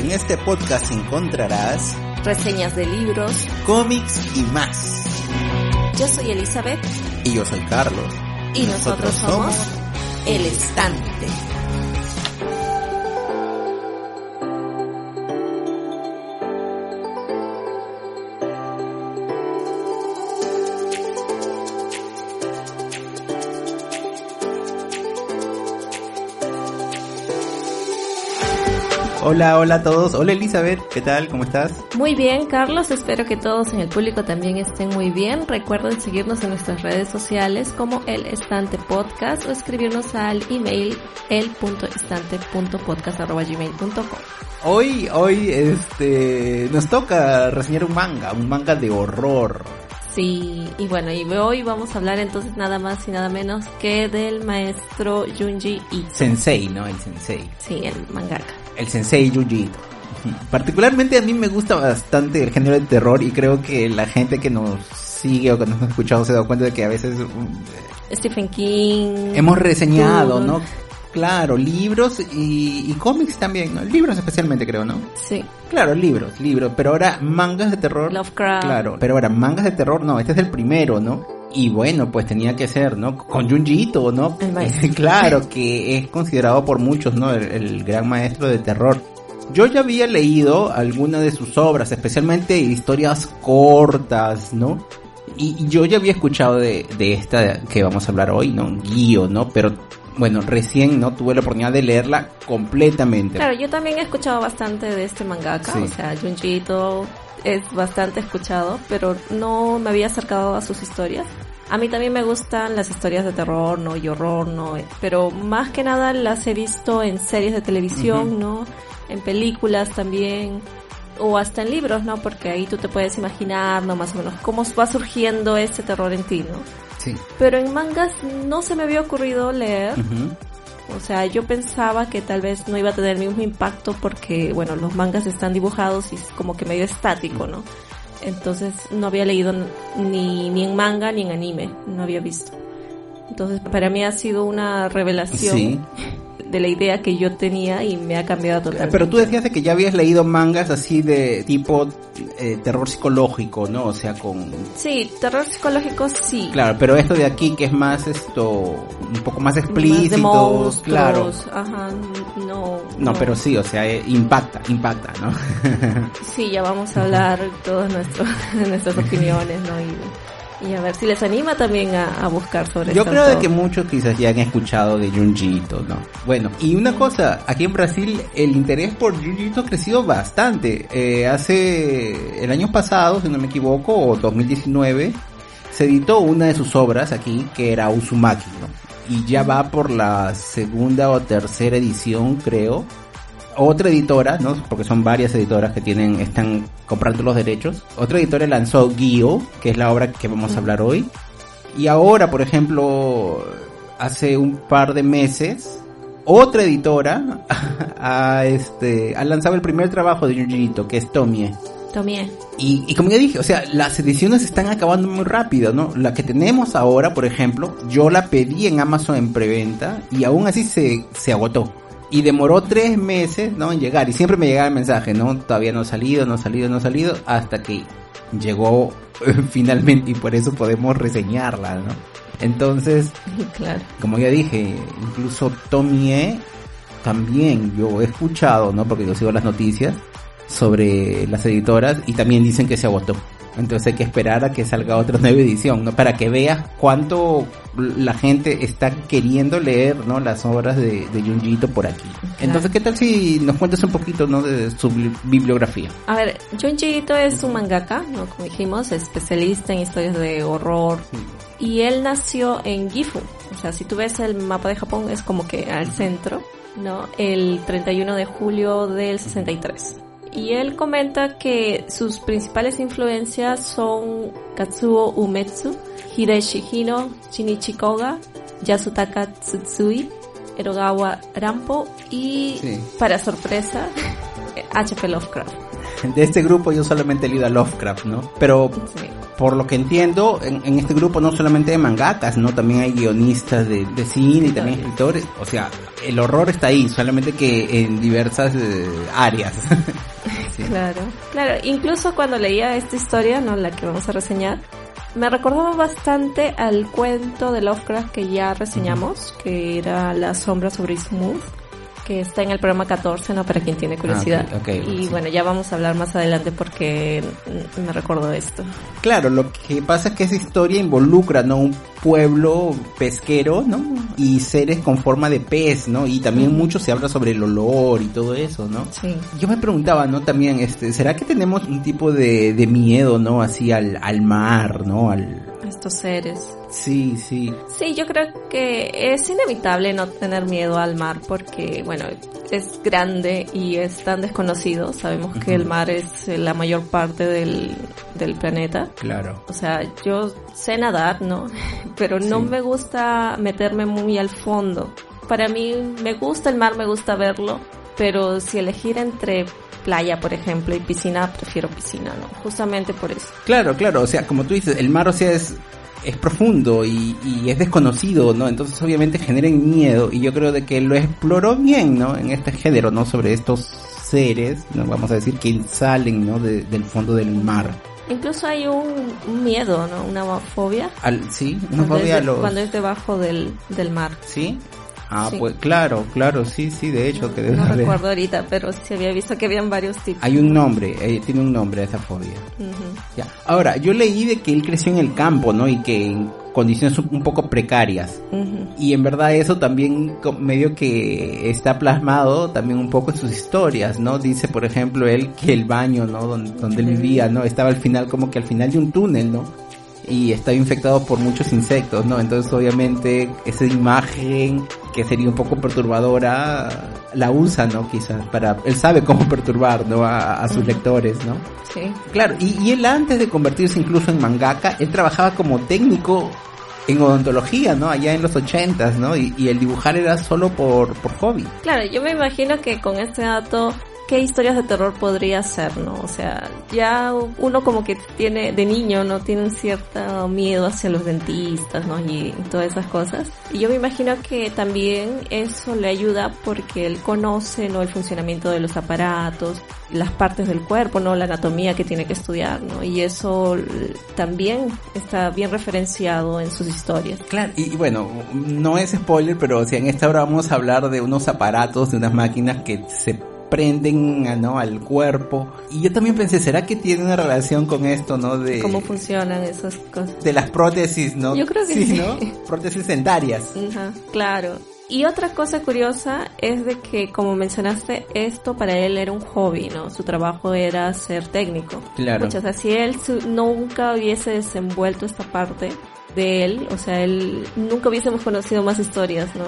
En este podcast encontrarás reseñas de libros, cómics y más. Yo soy Elizabeth Y yo soy Carlos. y nosotros somos El Estante. Hola, hola a todos. Hola Elizabeth, ¿qué tal? ¿Cómo estás? Muy bien, Carlos. Espero que todos en el público también estén muy bien. Recuerden seguirnos en nuestras redes sociales como El Estante Podcast o escribirnos al email el.estante.podcast.gmail.com. Hoy, hoy, este, nos toca reseñar un manga, un manga de horror. Sí, y bueno, y hoy vamos a hablar entonces nada más y nada menos que del maestro Junji Ito. Sensei, ¿no? El sensei. Sí, el mangaka. El sensei Ito. Particularmente a mí me gusta bastante el género de terror y creo que la gente que nos sigue o que nos ha escuchado se da cuenta de que a veces mm, Stephen King. hemos reseñado. ¿no? Claro, libros y, y cómics también, ¿no? Libros especialmente creo, ¿no? Sí, Claro, libros, libros, pero ahora mangas de terror. Lovecraft. Claro, pero ahora mangas de terror, no, este es el primero, ¿no? Y bueno, pues tenía que ser, ¿no? Con Junji Ito, ¿no? Claro, que es considerado por muchos, ¿no? El, el gran maestro de terror. Yo ya había leído algunas de sus obras, especialmente historias cortas, ¿no? Y y yo ya había escuchado de, de esta que vamos a hablar hoy, ¿no? Guío, ¿no? Pero bueno, recién no tuve la oportunidad de leerla completamente. Claro, yo también he escuchado bastante de este mangaka, Sí. o sea, Junji Ito es bastante escuchado, pero no me había acercado a sus historias. A mí también me gustan las historias de terror, ¿no? Y horror, ¿no? Pero más que nada las he visto en series de televisión. ¿no? En películas también. O hasta en libros, ¿no? Porque ahí tú te puedes imaginar, ¿no? Más o menos cómo va surgiendo ese terror en ti, ¿no? Sí. Pero en mangas no se me había ocurrido leer. O sea, yo pensaba que tal vez no iba a tener el mismo impacto porque, bueno, los mangas están dibujados y es como que medio estático, ¿no? Entonces no había leído ni, ni en manga ni en anime, no había visto. Entonces para mí ha sido una revelación Sí. de la idea que yo tenía y me ha cambiado totalmente. Pero tú decías de que ya habías leído mangas así de tipo eh, terror psicológico, ¿no? O sea, con... Sí, terror psicológico sí. Claro, pero esto de aquí que es más esto, un poco más Más explícito, de monstruos, claro. Ajá, no. No, pero sí, o sea, eh, impacta, impacta, ¿no? Sí, ya vamos a hablar todas nuestras opiniones, ¿no? Y, y a ver si les anima también a, a buscar sobre Yo creo de que muchos quizás ya han escuchado de Junji Ito, ¿no? Bueno, y una cosa, aquí en Brasil el interés por Junji Ito ha crecido bastante. Eh, hace el año pasado, si no me equivoco, o 2019, se editó una de sus obras aquí, que era Uzumaki, ¿no? Y ya va por la segunda o tercera edición, creo. Otra editora, ¿no? Porque son varias editoras que tienen, están comprando los derechos. Otra editora lanzó Gio, que es la obra que vamos a hablar hoy. Y ahora, por ejemplo, hace un par de meses, otra editora ha, este, ha lanzado el primer trabajo de Junji que es Tomie. Tomie. Y, y como ya dije, o sea, las ediciones están acabando muy rápido, ¿no? La que tenemos ahora, por ejemplo, yo la pedí en Amazon en preventa y aún así se, se agotó. Y demoró tres meses, ¿no? En llegar. Y siempre me llegaba el mensaje, ¿no? Todavía no ha salido, no ha salido, no ha salido. Hasta que llegó finalmente y por eso podemos reseñarla, ¿no? Entonces, Claro. como ya dije, incluso Tomie también yo he escuchado, ¿no? Porque yo sigo las noticias sobre las editoras y también dicen que se agotó. Entonces hay que esperar a que salga otra nueva edición, ¿no? Para que veas cuánto la gente está queriendo leer, ¿no? Las obras de, de por aquí. Entonces, ¿qué tal si nos cuentas un poquito, ¿no? De su bibli- bibliografía. A ver, Junji Ito es un mangaka, ¿no? Como dijimos, especialista en historias de horror. Y él nació en Gifu. O sea, si tú ves el mapa de Japón, es como que al centro, ¿no? El 31 de julio del 63. Y él comenta que sus principales influencias son Katsuo Umetsu, Hideshi Hino, Shinichi Koga, Yasutaka Tsutsui, Erogawa Rampo y, Sí. para sorpresa, H.P. Lovecraft. De este grupo yo solamente he leído a Lovecraft, ¿no? Pero Sí. por lo que entiendo, en, este grupo no solamente hay mangakas, ¿no? También hay guionistas de, cine y también escritores. O sea, el horror está ahí, solamente que en diversas eh, áreas. Claro, claro. Incluso cuando leía esta historia, ¿no? La que vamos a reseñar, me recordaba bastante al cuento de Lovecraft que ya reseñamos, que era La sombra sobre Smooth que está en el programa 14, ¿no? Para quien tiene ah, curiosidad. y bueno, ya vamos a hablar más adelante porque me recuerdo esto. Claro, lo que pasa es que esa historia involucra, ¿no? Un pueblo pesquero, ¿no? Y seres con forma de pez, ¿no? Y también mucho se habla sobre el olor y todo eso, ¿no? Sí. Yo me preguntaba, ¿no? También, este, ¿será que tenemos un tipo de, de miedo, ¿no? Así al, al mar, ¿no? Al, estos seres. Sí, sí. Sí, yo creo que es inevitable no tener miedo al mar porque, bueno, es grande y es tan desconocido. Sabemos que el mar es la mayor parte del, del planeta. Claro. O sea, yo sé nadar, ¿no? Pero no me gusta meterme muy al fondo. Para mí me gusta el mar, me gusta verlo, pero si elegir entre playa, por ejemplo, y piscina, prefiero piscina, ¿no? Justamente por eso. Claro, claro, o sea, como tú dices, el mar, o sea, es, es profundo y, y es desconocido, ¿no? Entonces obviamente genera miedo y yo creo de que lo exploró bien, ¿no? En este género, ¿no? Sobre estos seres, ¿no? Vamos a decir, que salen, ¿no? del fondo del mar. Incluso hay un, miedo, ¿no? Una fobia. Al, sí, una fobia Cuando es debajo del, del mar. Sí, Ah, pues claro, claro, sí, sí, de hecho que debe No recuerdo ahorita, pero sí había visto que habían varios tipos. Hay un nombre, eh, tiene un nombre esa fobia. Ya. Ahora, yo leí de que él creció en el campo, ¿no? Y que en condiciones un poco precarias. Y en verdad eso también medio que está plasmado también un poco en sus historias, ¿no? Dice, por ejemplo, él que el baño, ¿no? Donde, donde él vivía, ¿no? Estaba al final como que al final de un túnel, ¿no? Y estaba infectado por muchos insectos, ¿no? Entonces obviamente esa imagen que sería un poco perturbadora la usa, ¿no? Quizás para él sabe cómo perturbar, ¿no? A, sus lectores, ¿no? Sí. Claro, y, él antes de convertirse incluso en mangaka, él trabajaba como técnico en odontología, ¿no? Allá en los ochentas, ¿no? Y, y, el dibujar era solo por, por hobby. Claro, yo me imagino que con este dato qué historias de terror podría ser, ¿no? O sea, ya uno como que tiene, de niño, ¿no? Tiene un cierto miedo hacia los dentistas, ¿no? Y todas esas cosas. Y yo me imagino que también eso le ayuda porque él conoce, ¿no? El funcionamiento de los aparatos, las partes del cuerpo, ¿no? La anatomía que tiene que estudiar, ¿no? Y eso también está bien referenciado en sus historias. Claro, y, bueno, no es spoiler, pero o sea, en esta hora vamos a hablar de unos aparatos, de unas máquinas que se prenden ¿no? al cuerpo. Y yo también pensé, ¿será que tiene una relación con esto, no? De cómo funcionan esas cosas. De las prótesis, ¿no? Yo creo que sí. ¿no? Prótesis dentarias. Ajá, claro. Y otra cosa curiosa es de que, como mencionaste, esto para él era un hobby, ¿no? Su trabajo era ser técnico. Claro. o sea, si él nunca hubiese desenvuelto esta parte de él, o sea, él nunca hubiésemos conocido más historias, ¿no?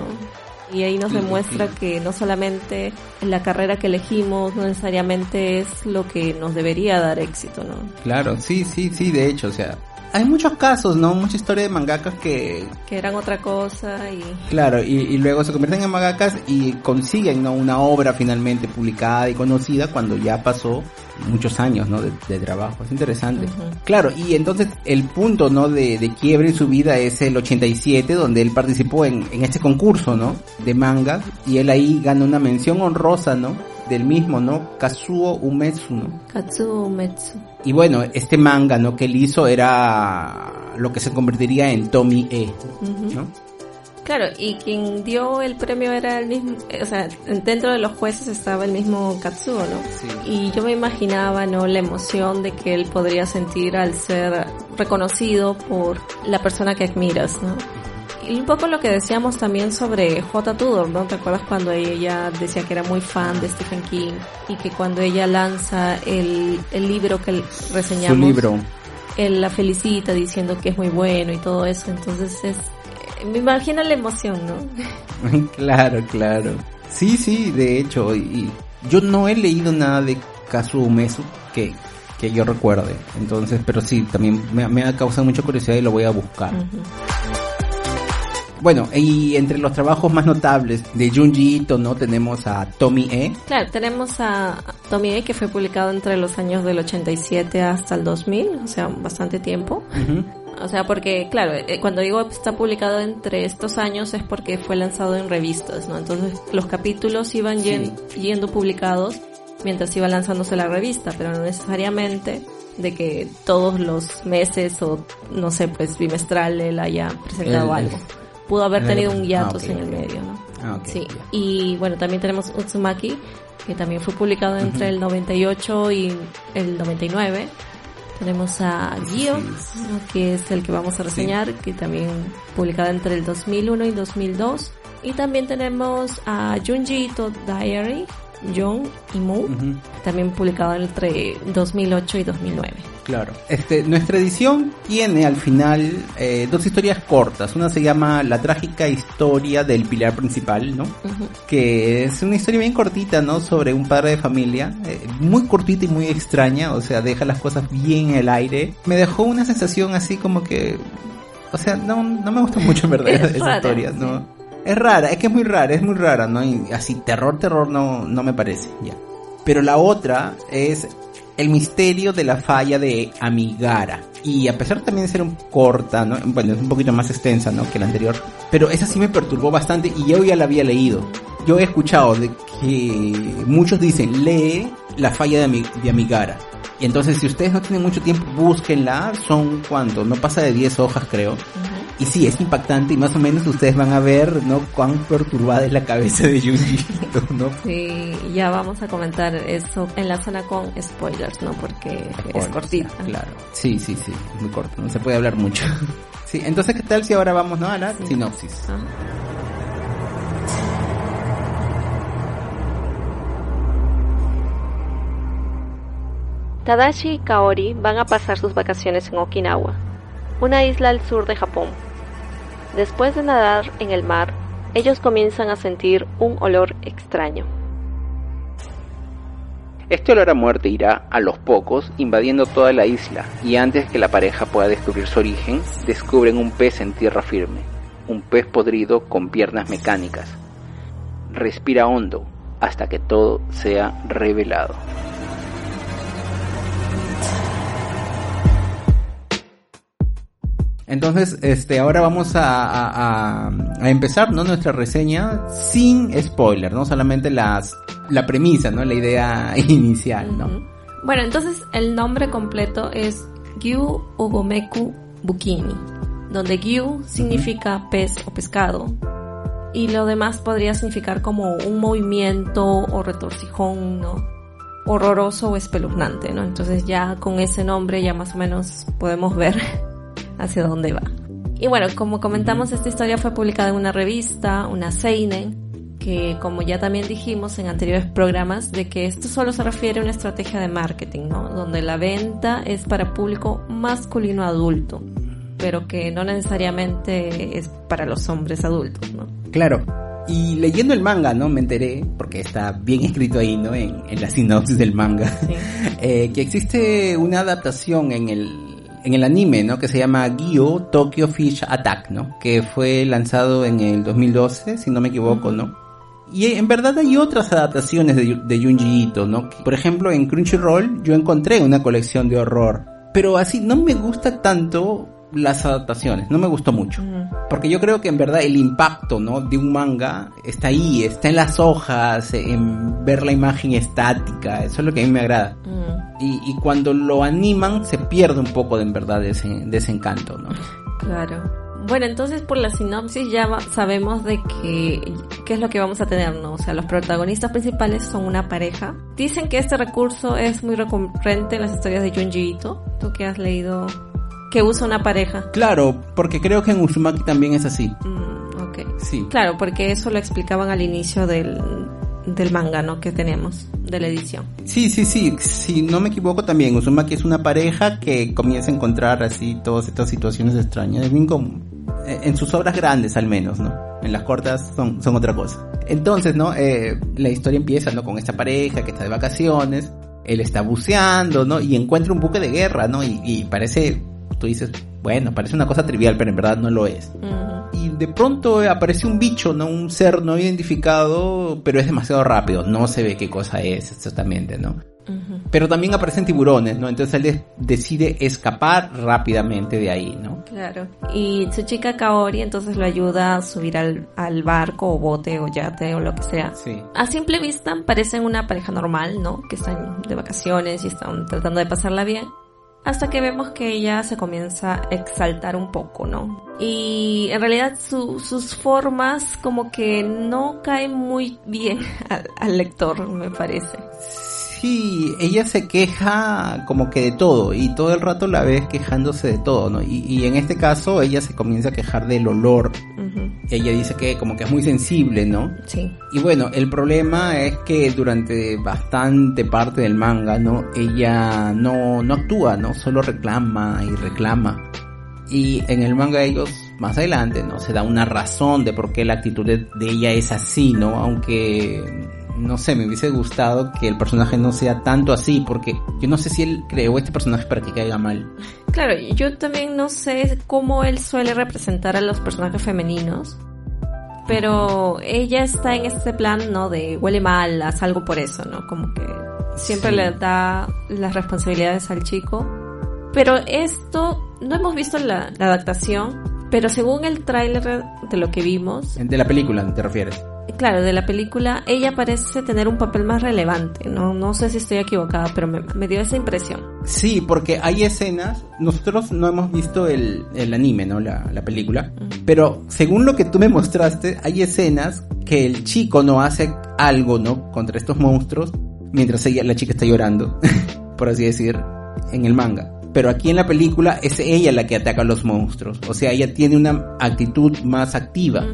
Y ahí nos demuestra que no solamente la carrera que elegimos no necesariamente es lo que nos debería dar éxito, ¿no? Claro, sí, sí, sí, de hecho, o sea, hay muchos casos, ¿no? Mucha historia de mangakas que... Que eran otra cosa y... Claro, y, luego se convierten en mangakas y consiguen, ¿no? Una obra finalmente publicada y conocida cuando ya pasó muchos años, ¿no? De, trabajo. Es interesante. Claro, y entonces el punto, ¿no? De, de, quiebre en su vida es el 87, donde él participó en, en este concurso, ¿no? De manga, y él ahí gana una mención honrosa, ¿no? Del mismo, ¿no? Kazuo Umetsu, ¿no? Kazuo Umetsu. Y bueno, este manga, ¿no? Que él hizo era lo que se convertiría en Tommy E, ¿no? Claro, y quien dio el premio era el mismo, o sea, dentro de los jueces estaba el mismo Katsuo, ¿no? Sí. Y yo me imaginaba, ¿no? La emoción de que él podría sentir al ser reconocido por la persona que admiras, ¿no? Y un poco lo que decíamos también sobre J. Tudor, ¿no? ¿Te acuerdas cuando ella decía que era muy fan de Stephen King y que cuando ella lanza el, el libro que reseñamos, Su libro. él la felicita diciendo que es muy bueno y todo eso, entonces es, me imagino la emoción, ¿no? claro, claro. Sí, sí, de hecho, y yo no he leído nada de Kazuo Umesu que que yo recuerde. Entonces, pero sí, también me, ha causado mucha curiosidad y lo voy a buscar. Bueno, y entre los trabajos más notables de Junji Ito, ¿no? Tenemos a Tommy E. Claro, tenemos a Tommy E que fue publicado entre los años del 87 hasta el 2000, o sea, bastante tiempo. O sea, porque, claro, eh, cuando digo está publicado entre estos años es porque fue lanzado en revistas, ¿no? Entonces los capítulos iban yendo publicados mientras iba lanzándose la revista, pero no necesariamente de que todos los meses o no sé, pues bimestral él haya presentado algo. Pudo haber tenido un hiatus ah, en el medio, ¿no? Ah, sí. Y bueno, también tenemos Utsumaki, que también fue publicado entre el 98 y el 99. Tenemos a Gio, que es el que vamos a reseñar, que también publicado entre el 2001 y 2002. Y también tenemos a Junji Ito Diary, John y Mu, también publicado entre 2008 y 2009. Claro. Este, nuestra edición tiene al final eh, dos historias cortas. Una se llama La trágica historia del pilar principal, ¿no? Que es una historia bien cortita, ¿no? Sobre un padre de familia. Eh, muy cortita y muy extraña. O sea, deja las cosas bien en el aire. Me dejó una sensación así como que... O sea, no, no me gusta mucho en verdad esa historia, ¿no? Es rara, es que es muy rara, es muy rara, ¿no? Así, terror, terror no, no me parece, ya. Pero la otra es el misterio de la falla de Amigara. Y a pesar también de ser un corta, ¿no? Bueno, es un poquito más extensa, ¿no? Que la anterior. Pero esa sí me perturbó bastante y yo ya la había leído. Yo he escuchado de que muchos dicen, lee la falla de, de Amigara. Y entonces si ustedes no tienen mucho tiempo, búsquenla. Son cuánto, no pasa de 10 hojas creo. Y sí, es impactante y más o menos ustedes van a ver, ¿no? Cuán perturbada es la cabeza de Yuji, ¿no? Sí, ya vamos a comentar eso en la zona con spoilers, ¿no? Porque es cortita. Claro, sí, sí, sí, muy corto, no se puede hablar mucho. Sí, entonces, ¿qué tal si ahora vamos, ¿no? A la sinopsis. Ah. Tadashi y Kaori van a pasar sus vacaciones en Okinawa, una isla al sur de Japón. Después de nadar en el mar, ellos comienzan a sentir un olor extraño. Este olor a muerte irá a los pocos invadiendo toda la isla y antes que la pareja pueda descubrir su origen, descubren un pez en tierra firme, un pez podrido con piernas mecánicas. Respira hondo hasta que todo sea revelado. Entonces, este, ahora vamos a, empezar, ¿no? Nuestra reseña sin spoiler, ¿no? Solamente las, la premisa, ¿no? La idea inicial, ¿no? Bueno, entonces el nombre completo es Gyu Ugomeku Bukini, donde Gyu significa pez o pescado y lo demás podría significar como un movimiento o retorcijón, ¿no? Horroroso o espeluznante, ¿no? Entonces ya con ese nombre ya más o menos podemos ver hacia dónde va. Y bueno, como comentamos, esta historia fue publicada en una revista, una Seinen, que como ya también dijimos en anteriores programas, de que esto solo se refiere a una estrategia de marketing, ¿no? Donde la venta es para público masculino adulto, pero que no necesariamente es para los hombres adultos, ¿no? Claro. Y leyendo el manga, ¿no? Me enteré, porque está bien escrito ahí, ¿no? En, la sinopsis del manga, eh, que existe una adaptación en el en el anime, ¿no? Que se llama Gyo Tokyo Fish Attack, ¿no? Que fue lanzado en el 2012, si no me equivoco, ¿no? Y en verdad hay otras adaptaciones de, de Junji Ito, ¿no? Por ejemplo, en Crunchyroll yo encontré una colección de horror. Pero así no me gusta tanto las adaptaciones, no me gustó mucho. Porque yo creo que en verdad el impacto, ¿no? De un manga está ahí, está en las hojas, en ver la imagen estática, eso es lo que a mí me agrada. y, cuando lo animan se pierde un poco de en verdad de ese, de ese encanto, ¿no? Claro. Bueno, entonces por la sinopsis ya sabemos de que qué es lo que vamos a tener, ¿no? O sea, los protagonistas principales son una pareja. Dicen que este recurso es muy recurrente en las historias de Junji Ito. Tú que has leído que usa una pareja. Claro, porque creo que en Uzumaki también es así. Mm, ok. Sí. Claro, porque eso lo explicaban al inicio del, del manga, ¿no? Que tenemos, de la edición. Sí, sí, sí. Si no me equivoco también, Uzumaki es una pareja que comienza a encontrar así todas estas situaciones extrañas. Es bien común. Eh, en sus obras grandes al menos, ¿no? En las cortas son, son otra cosa. Entonces, ¿no? Eh, la historia empieza, ¿no? Con esta pareja que está de vacaciones. Él está buceando, ¿no? Y encuentra un buque de guerra, ¿no? y parece tú dices, bueno, parece una cosa trivial, pero en verdad no lo es. y de pronto aparece un bicho, ¿no? Un ser no identificado, pero es demasiado rápido, no se ve qué cosa es exactamente, ¿no? Pero también aparecen tiburones, ¿no? Entonces él decide escapar rápidamente de ahí, ¿no? Claro. Y su chica Kaori entonces lo ayuda a subir al, al barco o bote o yate o lo que sea. Sí. A simple vista parecen una pareja normal, ¿no? Que están de vacaciones y están tratando de pasarla bien hasta que vemos que ella se comienza a exaltar un poco, ¿no? Y en realidad sus formas como que no caen muy bien al, lector, me parece. Sí, ella se queja como que de todo y todo el rato la ves quejándose de todo, ¿no? Y, en este caso ella se comienza a quejar del olor. Ella dice que como que es muy sensible, ¿no? Sí. Y bueno, el problema es que durante bastante parte del manga, ¿no? Ella no, no actúa, ¿no? Solo reclama y reclama. Y en el manga ellos más adelante, ¿no? Se da una razón de por qué la actitud de ella es así, ¿no? Aunque no sé, me hubiese gustado que el personaje no sea tanto así, porque yo no sé si él creó este personaje para que caiga mal. Claro, yo también no sé cómo él suele representar a los personajes femeninos, pero ella está en este plan, ¿no? De huele mal, haz algo por eso, ¿no? Como que siempre le da las responsabilidades al chico. Pero esto, no hemos visto la, la adaptación, pero según el tráiler de lo que vimos... De la película, ¿te refieres? Claro, de la película, ella parece tener un papel más relevante. No, no sé si estoy equivocada, pero me, dio esa impresión. Sí, porque hay escenas, nosotros no hemos visto el, anime, ¿no? La, película. Pero según lo que tú me mostraste, hay escenas que el chico no hace algo, ¿no? Contra estos monstruos, mientras ella, la chica está llorando, por así decir, en el manga. Pero aquí en la película es ella la que ataca a los monstruos. O sea, ella tiene una actitud más activa.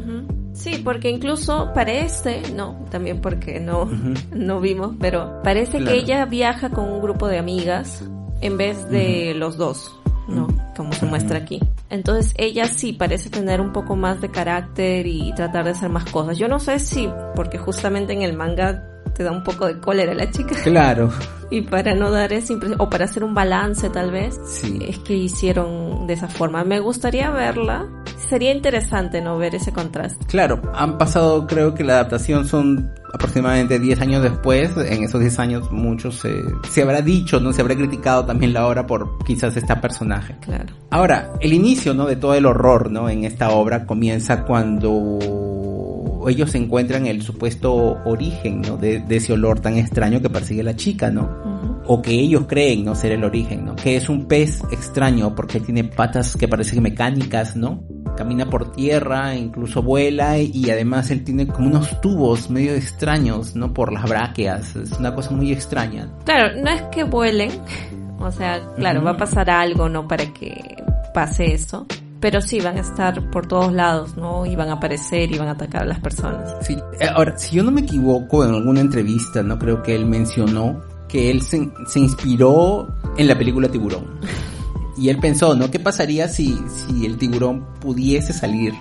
Sí, porque incluso parece, no, también porque no, no vimos, pero parece que ella viaja con un grupo de amigas en vez de los dos, ¿no? Como se muestra aquí. Entonces ella sí parece tener un poco más de carácter y tratar de hacer más cosas. Yo no sé si, porque justamente en el manga te da un poco de cólera la chica. Claro. Y para no dar esa impresión, o para hacer un balance tal vez, sí. es que hicieron de esa forma. Me gustaría verla. Sería interesante no ver ese contraste. Claro, han pasado creo que la adaptación son aproximadamente 10 años después. En esos 10 años muchos se, se habrá dicho, no se habrá criticado también la obra por quizás este personaje. Claro. Ahora, el inicio, ¿no? De todo el horror, ¿no? En esta obra comienza cuando ellos encuentran el supuesto origen ¿no? de, ese olor tan extraño que persigue la chica, ¿no? O que ellos creen no ser el origen, ¿no? Que es un pez extraño porque tiene patas que parecen mecánicas, ¿no? Camina por tierra, incluso vuela y además él tiene como unos tubos medio extraños, ¿no? Por las bráqueas, es una cosa muy extraña. Claro, no es que vuelen, o sea, claro, va a pasar algo, ¿no? Para que pase eso pero sí van a estar por todos lados, ¿no? Y van a aparecer y van a atacar a las personas. Sí, eh, ahora, si yo no me equivoco, en alguna entrevista, ¿no? Creo que él mencionó que él se, se inspiró en la película Tiburón. Y él pensó, ¿no? ¿Qué pasaría si, si el tiburón pudiese salir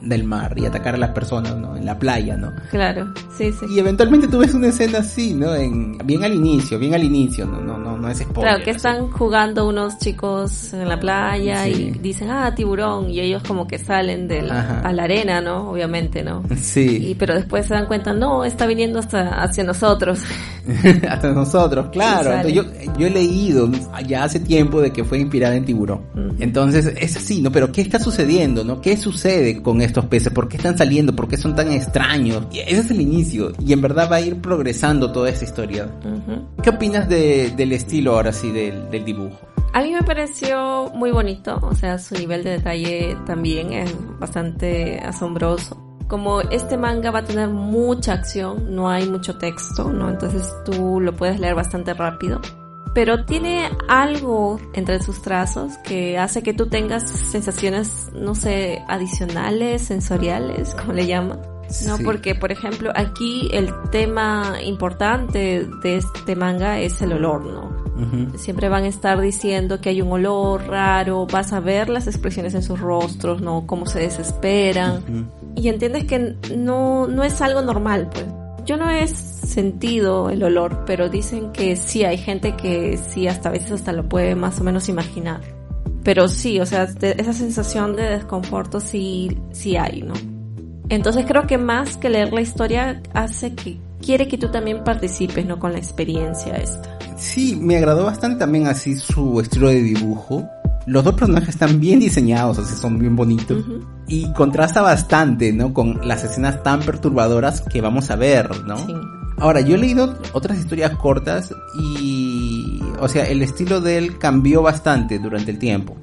del mar y atacar a las personas, ¿no? En la playa, ¿no? Claro, sí, sí. Y eventualmente tú ves una escena así, ¿no? En, bien al inicio, bien al inicio, no, no, no, no es spoiler. Claro, que están jugando unos chicos en la playa y dicen, ah, tiburón, y ellos como que salen de la, a la arena, ¿no? Obviamente, ¿no? Sí. Y, pero después se dan cuenta, no, está viniendo hasta hacia nosotros. hasta nosotros, claro. yo, yo he leído ya hace tiempo de que fue inspirada en tiburón. Entonces, es así, ¿no? Pero ¿qué está sucediendo, no? ¿Qué sucede con estos peces? ¿Por qué están saliendo? ¿Por qué son tan extraños? Y ese es el inicio. Y en verdad va a ir progresando toda esta historia. ¿Qué opinas del estilo ahora sí del, del dibujo? A mí me pareció muy bonito, o sea, su nivel de detalle también es bastante asombroso. Como este manga va a tener mucha acción, no hay mucho texto, ¿no? Entonces tú lo puedes leer bastante rápido pero tiene algo entre sus trazos que hace que tú tengas sensaciones, no sé, adicionales, sensoriales, como le llaman. No, porque por ejemplo aquí el tema importante de este manga es el olor, ¿no? Siempre van a estar diciendo que hay un olor raro, vas a ver las expresiones en sus rostros, ¿no? Cómo se desesperan. Y entiendes que no, no es algo normal, pues. Yo no he sentido el olor, pero dicen que sí hay gente que sí hasta a veces hasta lo puede más o menos imaginar. Pero sí, o sea, esa sensación de desconforto sí, sí hay, ¿no? Entonces creo que más que leer la historia hace que quiere que tú también participes, ¿no? Con la experiencia esta. Sí, me agradó bastante también así su estilo de dibujo. Los dos personajes están bien diseñados, así son bien bonitos. Y contrasta bastante, ¿no? Con las escenas tan perturbadoras que vamos a ver, ¿no? Sí. Ahora, yo he leído otras historias cortas y, o sea, el estilo de él cambió bastante durante el tiempo.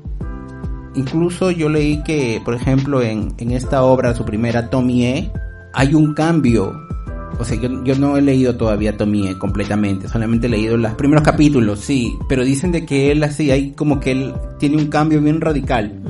Incluso yo leí que, por ejemplo, en, en esta obra, su primera, Tommy E, hay un cambio. O sea, yo, yo no he leído todavía Tommy E completamente, solamente he leído los primeros capítulos, sí, pero dicen de que él así, hay como que él tiene un cambio bien radical.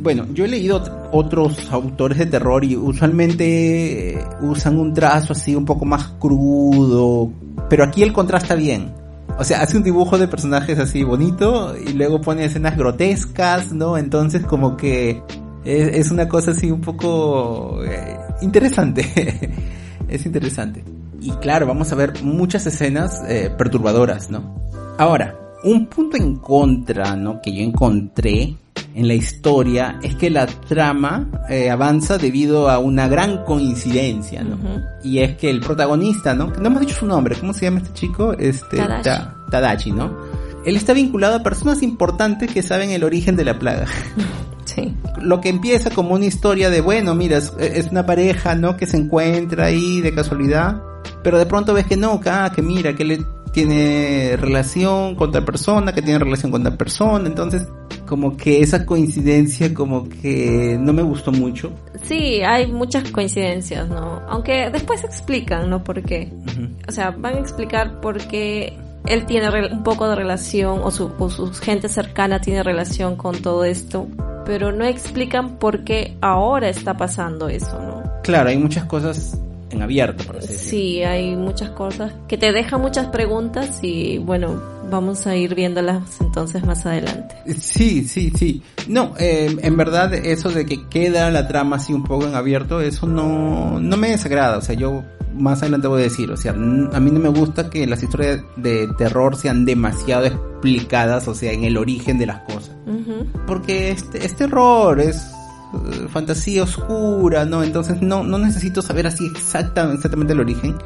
Bueno, yo he leído otros autores de terror y usualmente usan un trazo así un poco más crudo, pero aquí el contrasta bien. O sea, hace un dibujo de personajes así bonito y luego pone escenas grotescas, ¿no? Entonces como que es, una cosa así un poco eh, interesante. es interesante. Y claro, vamos a ver muchas escenas eh, perturbadoras, ¿no? Ahora, un punto en contra, ¿no? Que yo encontré en la historia es que la trama eh, avanza debido a una gran coincidencia, ¿no? Y es que el protagonista, ¿no? no hemos dicho su nombre, ¿cómo se llama este chico? Este Tadashi. ¿no? Él está vinculado a personas importantes que saben el origen de la plaga. Sí. Lo que empieza como una historia de, bueno, mira, es, es una pareja, ¿no? Que se encuentra ahí de casualidad, pero de pronto ves que no, ah, que mira, que le tiene relación con otra persona, que tiene relación con otra persona, entonces como que esa coincidencia como que no me gustó mucho. Sí, hay muchas coincidencias, ¿no? Aunque después explican, ¿no? Por qué. O sea, van a explicar por qué él tiene un poco de relación o su, o su gente cercana tiene relación con todo esto, pero no explican por qué ahora está pasando eso, ¿no? Claro, hay muchas cosas en abierto, por así. Sí, hay muchas cosas que te dejan muchas preguntas y bueno, vamos a ir viéndolas entonces más adelante. Sí, sí, sí. No, eh, en verdad eso de que queda la trama así un poco en abierto, eso no, no me desagrada. O sea, yo más adelante voy a decir, o sea, a mí no me gusta que las historias de terror sean demasiado explicadas, o sea, en el origen de las cosas. Porque este, este terror, es eh, fantasía oscura, ¿no? Entonces no, no necesito saber así exactamente, exactamente el origen,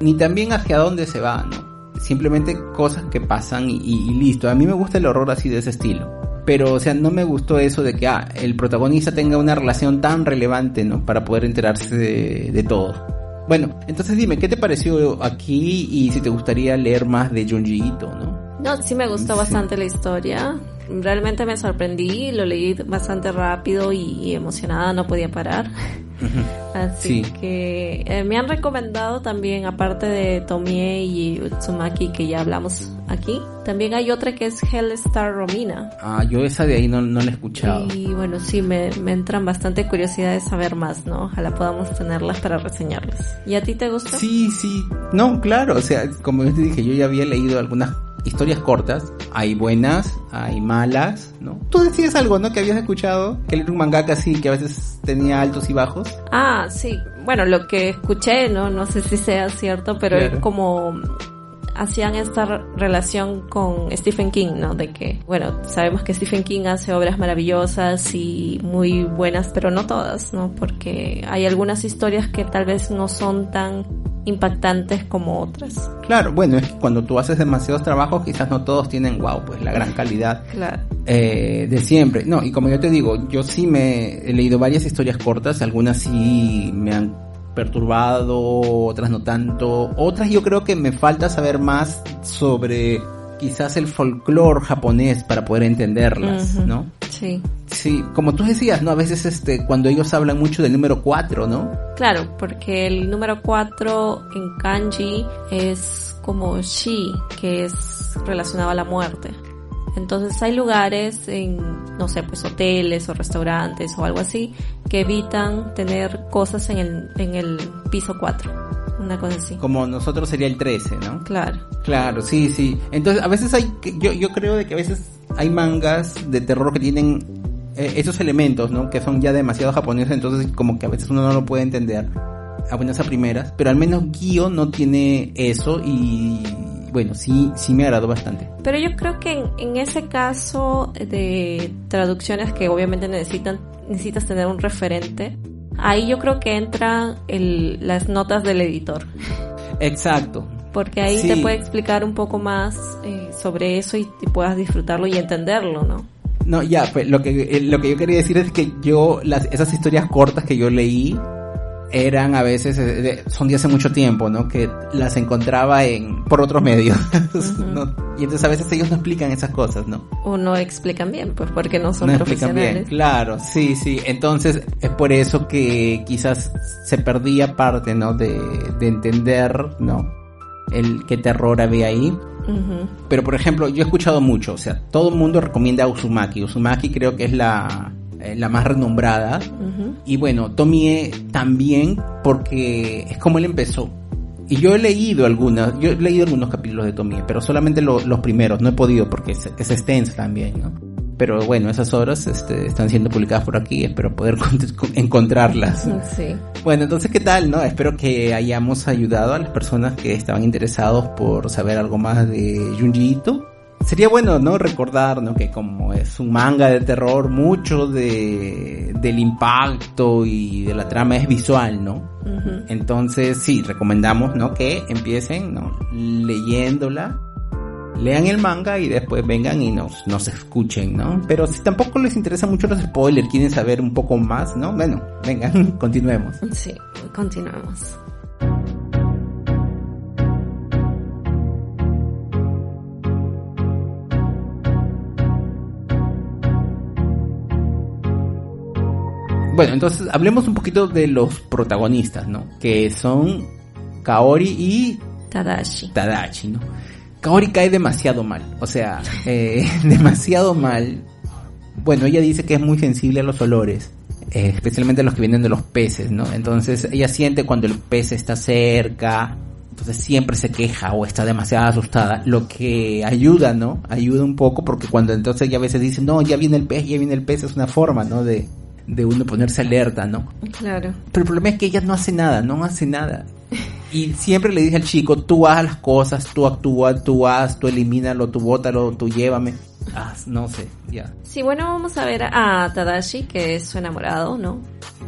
ni también hacia dónde se va, ¿no? Simplemente cosas que pasan y, listo. A mí me gusta el horror así de ese estilo. Pero, o sea, no me gustó eso de que ah, el protagonista tenga una relación tan relevante, ¿no? Para poder enterarse de, todo. Bueno, entonces dime, ¿qué te pareció aquí y si te gustaría leer más de Junji Ito, no? No, sí me gustó bastante la historia. Realmente me sorprendí, lo leí bastante rápido y emocionada, no podía parar. Así que eh, me han recomendado también, aparte de Tomie y Utsumaki que ya hablamos aquí, también hay otra que es Hellstar Romina. Ah, yo esa de ahí no, no la he escuchado. Y bueno, sí, me, me entran bastante curiosidad de saber más, ¿no? Ojalá podamos tenerlas para reseñarlas. ¿Y a ti te gusta? Sí, sí. No, claro, o sea, como yo te dije, yo ya había leído algunas historias cortas, hay buenas, hay malas, ¿no? Tú decías algo, ¿no? Que habías escuchado, que era un mangaka así, que a veces tenía altos y bajos. Ah, sí. Bueno, lo que escuché, ¿no? No sé si sea cierto, pero es como hacían esta relación con Stephen King, ¿no? De que, bueno, sabemos que Stephen King hace obras maravillosas y muy buenas, pero no todas, ¿no? Porque hay algunas historias que tal vez no son tan impactantes como otras. Claro, bueno, es que cuando tú haces demasiados trabajos, quizás no todos tienen, wow, pues la gran calidad eh, de siempre. No, y como yo te digo, yo sí me he leído varias historias cortas, algunas sí me han perturbado, otras no tanto, otras yo creo que me falta saber más sobre quizás el folclore japonés para poder entenderlas, ¿no? Sí. Sí, como tú decías, ¿no? A veces este, cuando ellos hablan mucho del número 4, ¿no? Claro, porque el número 4 en kanji es como shi, que es relacionado a la muerte. Entonces hay lugares en, no sé, pues hoteles o restaurantes o algo así que evitan tener cosas en el, en el piso 4 una cosa así. Como nosotros sería el 13, ¿no? Claro. Claro, sí, sí. Entonces, a veces hay, yo, yo creo de que a veces hay mangas de terror que tienen eh, esos elementos, ¿no? Que son ya demasiado japoneses, entonces como que a veces uno no lo puede entender a buenas a primeras, pero al menos Gio no tiene eso y bueno, sí, sí me agradó bastante. Pero yo creo que en, en ese caso de traducciones que obviamente necesitan, necesitas tener un referente, ahí yo creo que entran el, las notas del editor. Exacto. Porque ahí Sí. te puede explicar un poco más eh, sobre eso y, y puedas disfrutarlo y entenderlo, ¿no? No, ya, pues lo que, eh, lo que yo quería decir es que yo, las, esas historias cortas que yo leí, eran a veces, eh, son de hace mucho tiempo, ¿no? Que las encontraba en, por otros medios, ¿no? Y entonces a veces ellos no explican esas cosas, ¿no? O no explican bien, pues porque no son no explican bien, profesionales. claro, sí, sí. Entonces es por eso que quizás se perdía parte, ¿no? De, de entender, ¿no? El qué terror había ahí. Pero por ejemplo, yo he escuchado mucho, o sea, todo el mundo recomienda a Uzumaki. Uzumaki creo que es la, eh, la más renombrada. Ujú. Y bueno, Tomie también porque es como él empezó. Y yo he leído algunas, yo he leído algunos capítulos de Tomie, pero solamente lo- los primeros, no he podido porque es, es extenso también, ¿no? Pero bueno, esas obras este, están siendo publicadas por aquí, espero poder con- encontrarlas. Sí. Bueno, entonces, ¿qué tal, no? Espero que hayamos ayudado a las personas que estaban interesados por saber algo más de Junji Ito. Sería bueno, ¿no? Recordar, ¿no? Que como es un manga de terror, mucho de, del impacto y de la trama es visual, ¿no? Entonces, sí, recomendamos, ¿no? Que empiecen, ¿no? Leyéndola, lean el manga y después vengan y nos, nos escuchen, ¿no? Pero si tampoco les interesa mucho los spoilers, quieren saber un poco más, ¿no? Bueno, vengan, continuemos. Sí, continuamos. Bueno, entonces hablemos un poquito de los protagonistas, ¿no? Que son Kaori y Tadashi. Tadashi, ¿no? Kaori cae demasiado mal, o sea, eh, demasiado mal. Bueno, ella dice que es muy sensible a los olores, eh, especialmente a los que vienen de los peces, ¿no? Entonces ella siente cuando el pez está cerca, entonces siempre se queja o está demasiado asustada, lo que ayuda, ¿no? Ayuda un poco porque cuando entonces ella a veces dice, no, ya viene el pez, ya viene el pez, es una forma, ¿no? De, de uno ponerse alerta, ¿no? Claro. Pero el problema es que ella no hace nada, no hace nada. Y siempre le dije al chico, tú haz las cosas, tú actúa, tú haz, tú elimínalo, tú bótalo, tú llévame. Haz, no sé, ya. Sí, bueno, vamos a ver a Tadashi, que es su enamorado, ¿no?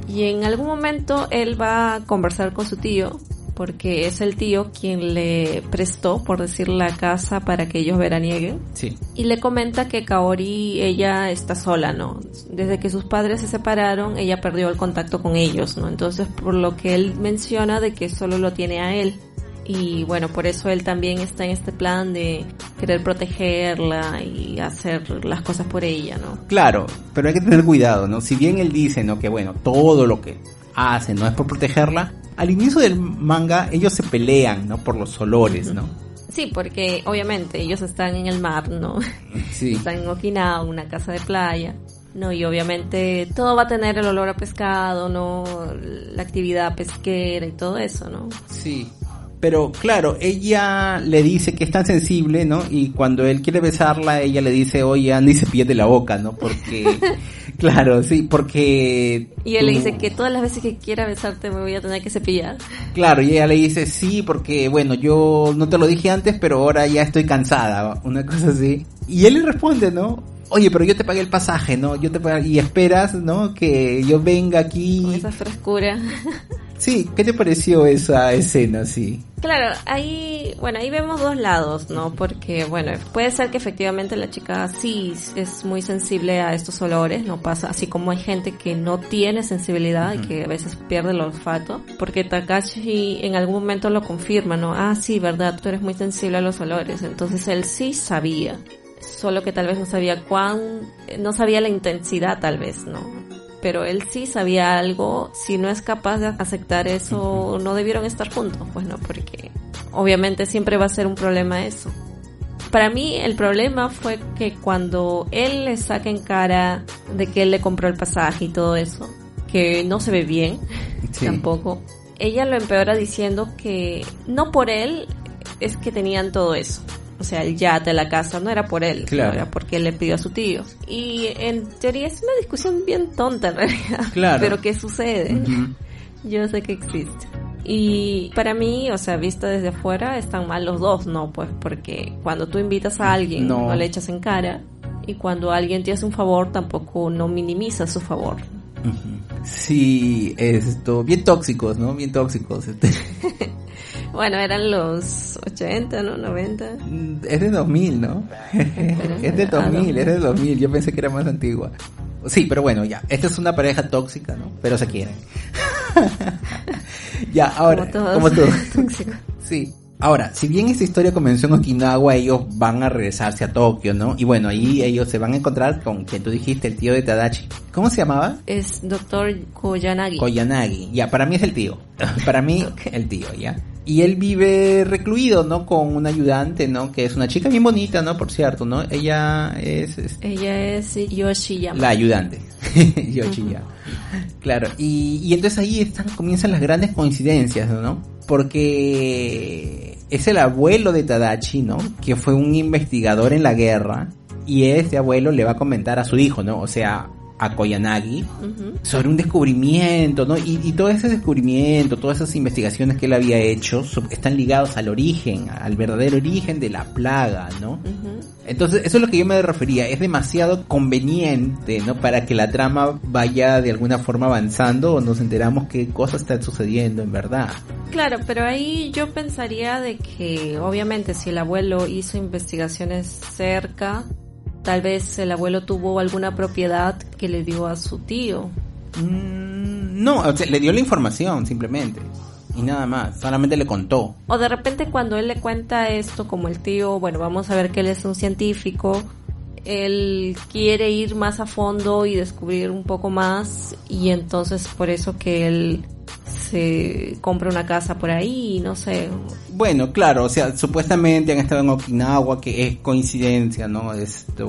Y en algún momento él va a conversar con su tío, porque es el tío quien le prestó, por decir, la casa para que ellos veranieguen. Sí, Y le comenta que Kaori, ella está sola, ¿no? Desde que sus padres se separaron, ella perdió el contacto con ellos, ¿no? Entonces, por lo que él menciona de que solo lo tiene a él. Y bueno, por eso él también está en este plan de querer protegerla y hacer las cosas por ella, ¿no? claro, pero hay que tener cuidado, ¿no? Si bien él dice, ¿no? Que bueno, todo lo que hace no es por protegerla, al inicio del manga ellos se pelean, ¿no? Por los olores, ¿no? Sí, porque obviamente ellos están en el mar, ¿no? Sí. Están en Okinawa, una casa de playa. No, y obviamente todo va a tener el olor a pescado, ¿no? La actividad pesquera y todo eso, ¿no? Sí. Pero claro, ella le dice que es tan sensible, ¿no? Y cuando él quiere besarla, ella le dice, oye, anda y cepillate la boca, ¿no? Porque, claro, sí, porque... Y él le dice que todas las veces que quiera besarte me voy a tener que cepillar. Claro, y ella le dice, sí, porque, bueno, yo no te lo dije antes, pero ahora ya estoy cansada, una cosa así. Y él le responde, ¿no? Oye, pero yo te pagué el pasaje, ¿no? Yo te pagué, y esperas, ¿no? Que yo venga Con aquí. esa frescura. Sí, ¿qué te pareció esa escena, sí? Claro, ahí, bueno, ahí vemos dos lados, ¿no? Porque, bueno, puede ser que efectivamente la chica sí es muy sensible a estos olores, no pasa, así como hay gente que no tiene sensibilidad y que a veces pierde el olfato, porque Takashi en algún momento lo confirma, ¿no? Ah, sí, verdad, tú eres muy sensible a los olores, entonces él sí sabía, solo que tal vez no sabía cuán, no sabía la intensidad tal vez, ¿no? Pero él sí sabía algo, si no es capaz de aceptar eso, no debieron estar juntos, pues no, porque obviamente siempre va a ser un problema eso. Para mí el problema fue que cuando él le saca en cara de que él le compró el pasaje y todo eso, que no se ve bien Sí. tampoco, ella lo empeora diciendo que no por él es que tenían todo eso. O sea, el yate, la casa, no era por él, Claro. no era porque él le pidió a su tío. Y en teoría es una discusión bien tonta en realidad. Claro. Pero ¿qué sucede? Yo sé que existe. Y para mí, o sea, visto desde afuera, están mal los dos, ¿no? Pues porque cuando tú invitas a alguien, no, le echas en cara. Y cuando alguien te hace un favor, tampoco no minimiza su favor. Sí, esto, bien tóxicos, ¿no? Bien tóxicos. Este. bueno, eran los 80, ¿no? 90. Mm, es de 2000, ¿no? es de 2000, es de 2000. Yo pensé que era más antigua. Sí, pero bueno, ya. Esta es una pareja tóxica, ¿no? Pero se quieren. ya, ahora. Como todos. Como sí. Ahora, si bien esta historia comenzó en Okinawa, ellos van a regresarse a Tokio, ¿no? Y bueno, ahí ellos se van a encontrar con quien tú dijiste, el tío de Tadachi. ¿Cómo se llamaba? Es doctor Koyanagi. Koyanagi, ya, para mí es el tío. para mí, el tío, ¿ya? Y él vive recluido, ¿no? Con una ayudante, ¿no? Que es una chica bien bonita, ¿no? Por cierto, ¿no? Ella es... Ella es Yoshiyama. La ayudante. Yoshiyama. Claro. Y, y entonces ahí están, comienzan las grandes coincidencias, ¿no? Porque es el abuelo de Tadachi, ¿no? Que fue un investigador en la guerra. Y este abuelo le va a comentar a su hijo, ¿no? O sea, a Koyanagi sobre un descubrimiento, ¿no? Y, todo ese descubrimiento, todas esas investigaciones que él había hecho están ligados al origen, al verdadero origen de la plaga, ¿no? Entonces, eso es lo que yo me refería, es demasiado conveniente, ¿no? Para que la trama vaya de alguna forma avanzando o nos enteramos qué cosas están sucediendo en verdad. Claro, pero ahí yo pensaría de que obviamente si el abuelo hizo investigaciones cerca, Tal vez el abuelo tuvo alguna propiedad que le dio a su tío. Mm, no, le dio la información simplemente. Y nada más, solamente le contó. O de repente cuando él le cuenta esto, como el tío, bueno, vamos a ver que él es un científico, él quiere ir más a fondo y descubrir un poco más y entonces por eso que él se compra una casa por ahí, no sé. Bueno, claro, o sea, supuestamente han estado en Okinawa, que es coincidencia, ¿no? Esto,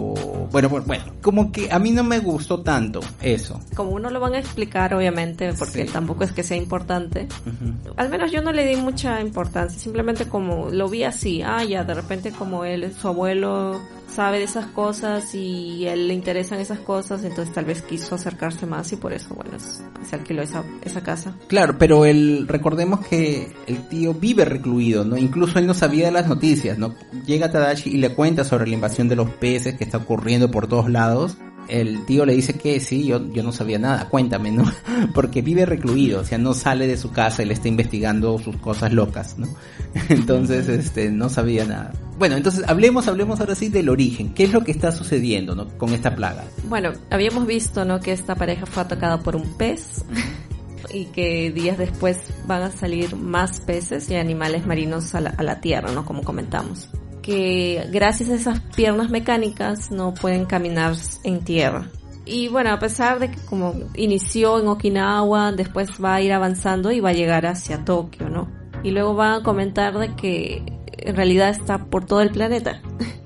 bueno, bueno, como que a mí no me gustó tanto eso. Como uno lo van a explicar, obviamente, porque tampoco es que sea importante. Al menos yo no le di mucha importancia, simplemente como lo vi así, ah, ya, de repente como él, su abuelo sabe de esas cosas y él le interesan esas cosas, entonces tal vez quiso acercarse más y por eso, bueno, se alquiló esa, esa casa. Claro, pero él, recordemos que el tío vive recluido, ¿no? Incluso él no sabía las noticias, ¿no? Llega Tadashi y le cuenta sobre la invasión de los peces que está ocurriendo por todos lados el tío le dice que sí, yo, yo no sabía nada, cuéntame, ¿no? Porque vive recluido, o sea, no sale de su casa le está investigando sus cosas locas, ¿no? Entonces, este, no sabía nada. Bueno, entonces hablemos, hablemos ahora sí del origen. ¿Qué es lo que está sucediendo, ¿no? Con esta plaga. Bueno, habíamos visto, ¿no? Que esta pareja fue atacada por un pez y que días después van a salir más peces y animales marinos a la, a la tierra, ¿no? Como comentamos que gracias a esas piernas mecánicas no pueden caminar en tierra. Y bueno, a pesar de que como inició en Okinawa, después va a ir avanzando y va a llegar hacia Tokio, ¿no? Y luego va a comentar de que en realidad está por todo el planeta.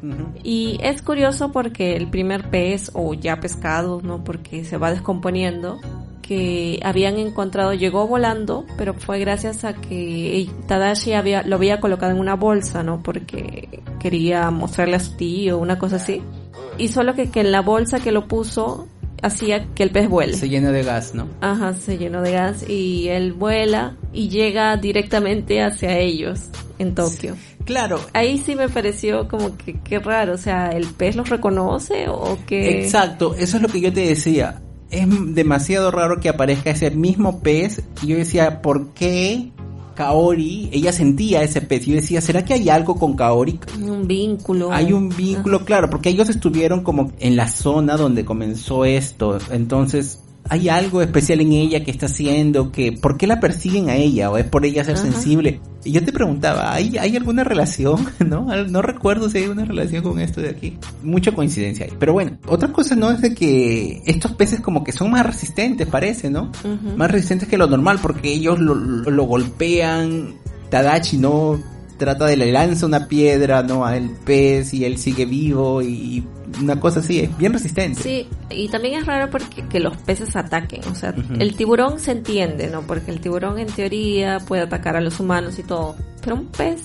Y es curioso porque el primer pez, o ya pescado, ¿no? Porque se va descomponiendo, que habían encontrado llegó volando, pero fue gracias a que Tadashi había, lo había colocado en una bolsa, ¿no? Porque quería mostrarle a su tío, una cosa así. Y solo que, que en la bolsa que lo puso hacía que el pez vuele. Se llena de gas, ¿no? Ajá, se llenó de gas y él vuela y llega directamente hacia ellos en Tokio. Claro. Ahí sí me pareció como que qué raro, o sea, ¿el pez los reconoce o qué? Exacto, eso es lo que yo te decía es demasiado raro que aparezca ese mismo pez. Y yo decía, ¿por qué Kaori, ella sentía ese pez. Y yo decía, ¿será que hay algo con Kaori? Un vínculo. Hay un vínculo, claro, porque ellos estuvieron como en la zona donde comenzó esto. Entonces, hay algo especial en ella que está haciendo, que ¿por qué la persiguen a ella? ¿O es por ella ser sensible? Y yo te preguntaba, ¿hay, ¿hay alguna relación? ¿No? No recuerdo si hay una relación con esto de aquí. Mucha coincidencia ahí. Pero bueno, otra cosa no es de que estos peces como que son más resistentes, parece, ¿no? Más resistentes que lo normal, porque ellos lo, lo golpean, Tadachi no trata de le lanza una piedra no al pez y él sigue vivo y una cosa así, es bien resistente. Sí, y también es raro porque que los peces ataquen, o sea, el tiburón se entiende, ¿no? Porque el tiburón en teoría puede atacar a los humanos y todo, pero un pez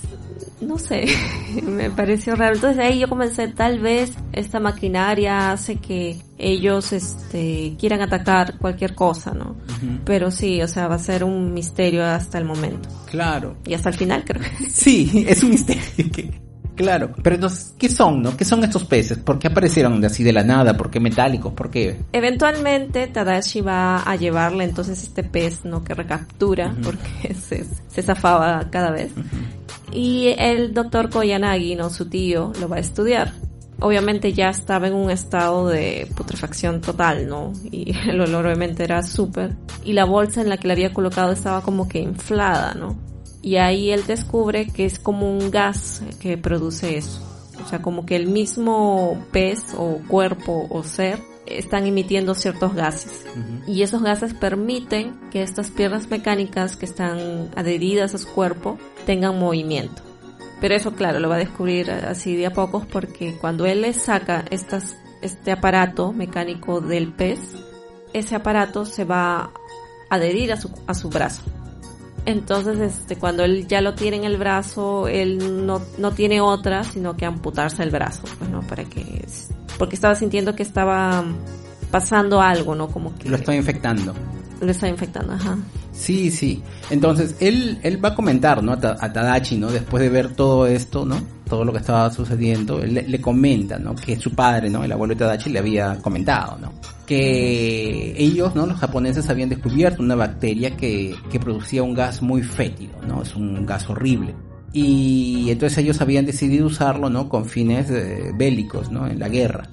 no sé, me pareció raro. Entonces ahí yo comencé, tal vez esta maquinaria hace que ellos este, quieran atacar cualquier cosa, ¿no? Pero sí, o sea, va a ser un misterio hasta el momento. Claro. Y hasta el final, creo. Sí, es un misterio. Claro, pero entonces, ¿qué son, no? ¿Qué son estos peces? ¿Por qué aparecieron así de la nada? ¿Por qué metálicos? ¿Por qué? Eventualmente Tadashi va a llevarle entonces este pez, ¿no? Que recaptura, porque se, se, zafaba cada vez. Y el doctor Koyanagi, ¿no? Su tío, lo va a estudiar. Obviamente ya estaba en un estado de putrefacción total, ¿no? Y el olor obviamente era súper. Y la bolsa en la que le había colocado estaba como que inflada, ¿no? y ahí él descubre que es como un gas que produce eso. O sea, como que el mismo pez o cuerpo o ser están emitiendo ciertos gases. Y esos gases permiten que estas piernas mecánicas que están adheridas a su cuerpo tengan movimiento. Pero eso, claro, lo va a descubrir así de a pocos porque cuando él le saca estas, este aparato mecánico del pez, ese aparato se va a adherir a su, a su brazo. Entonces, este, cuando él ya lo tiene en el brazo, él no, no tiene otra, sino que amputarse el brazo, pues. Para que, porque estaba sintiendo que estaba pasando algo, ¿no? Como que... Lo está infectando. Lo está infectando, ajá. Sí, sí. Entonces, él, él va a comentar, ¿no? A, Tadachi, ¿no? Después de ver todo esto, ¿no? Todo lo que estaba sucediendo, él le, comenta, ¿no? Que su padre, ¿no? El abuelo de Tadachi le había comentado, ¿no? Que ellos, ¿no? Los japoneses habían descubierto una bacteria que, que producía un gas muy fétido, ¿no? Es un gas horrible y entonces ellos habían decidido usarlo, ¿no? Con fines eh, bélicos, ¿no? En la guerra,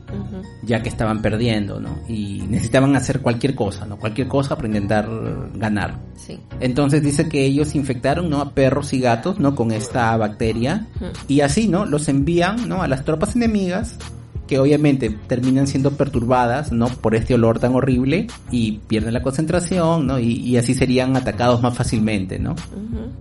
ya que estaban perdiendo, ¿no? Y necesitaban hacer cualquier cosa, ¿no? Cualquier cosa para intentar ganar. Sí. Entonces dice que ellos infectaron, ¿no? A perros y gatos, ¿no? Con esta bacteria y así, ¿no? Los envían, ¿no? A las tropas enemigas que obviamente terminan siendo perturbadas, ¿no? Por este olor tan horrible y pierden la concentración, ¿no? Y, así serían atacados más fácilmente, ¿no?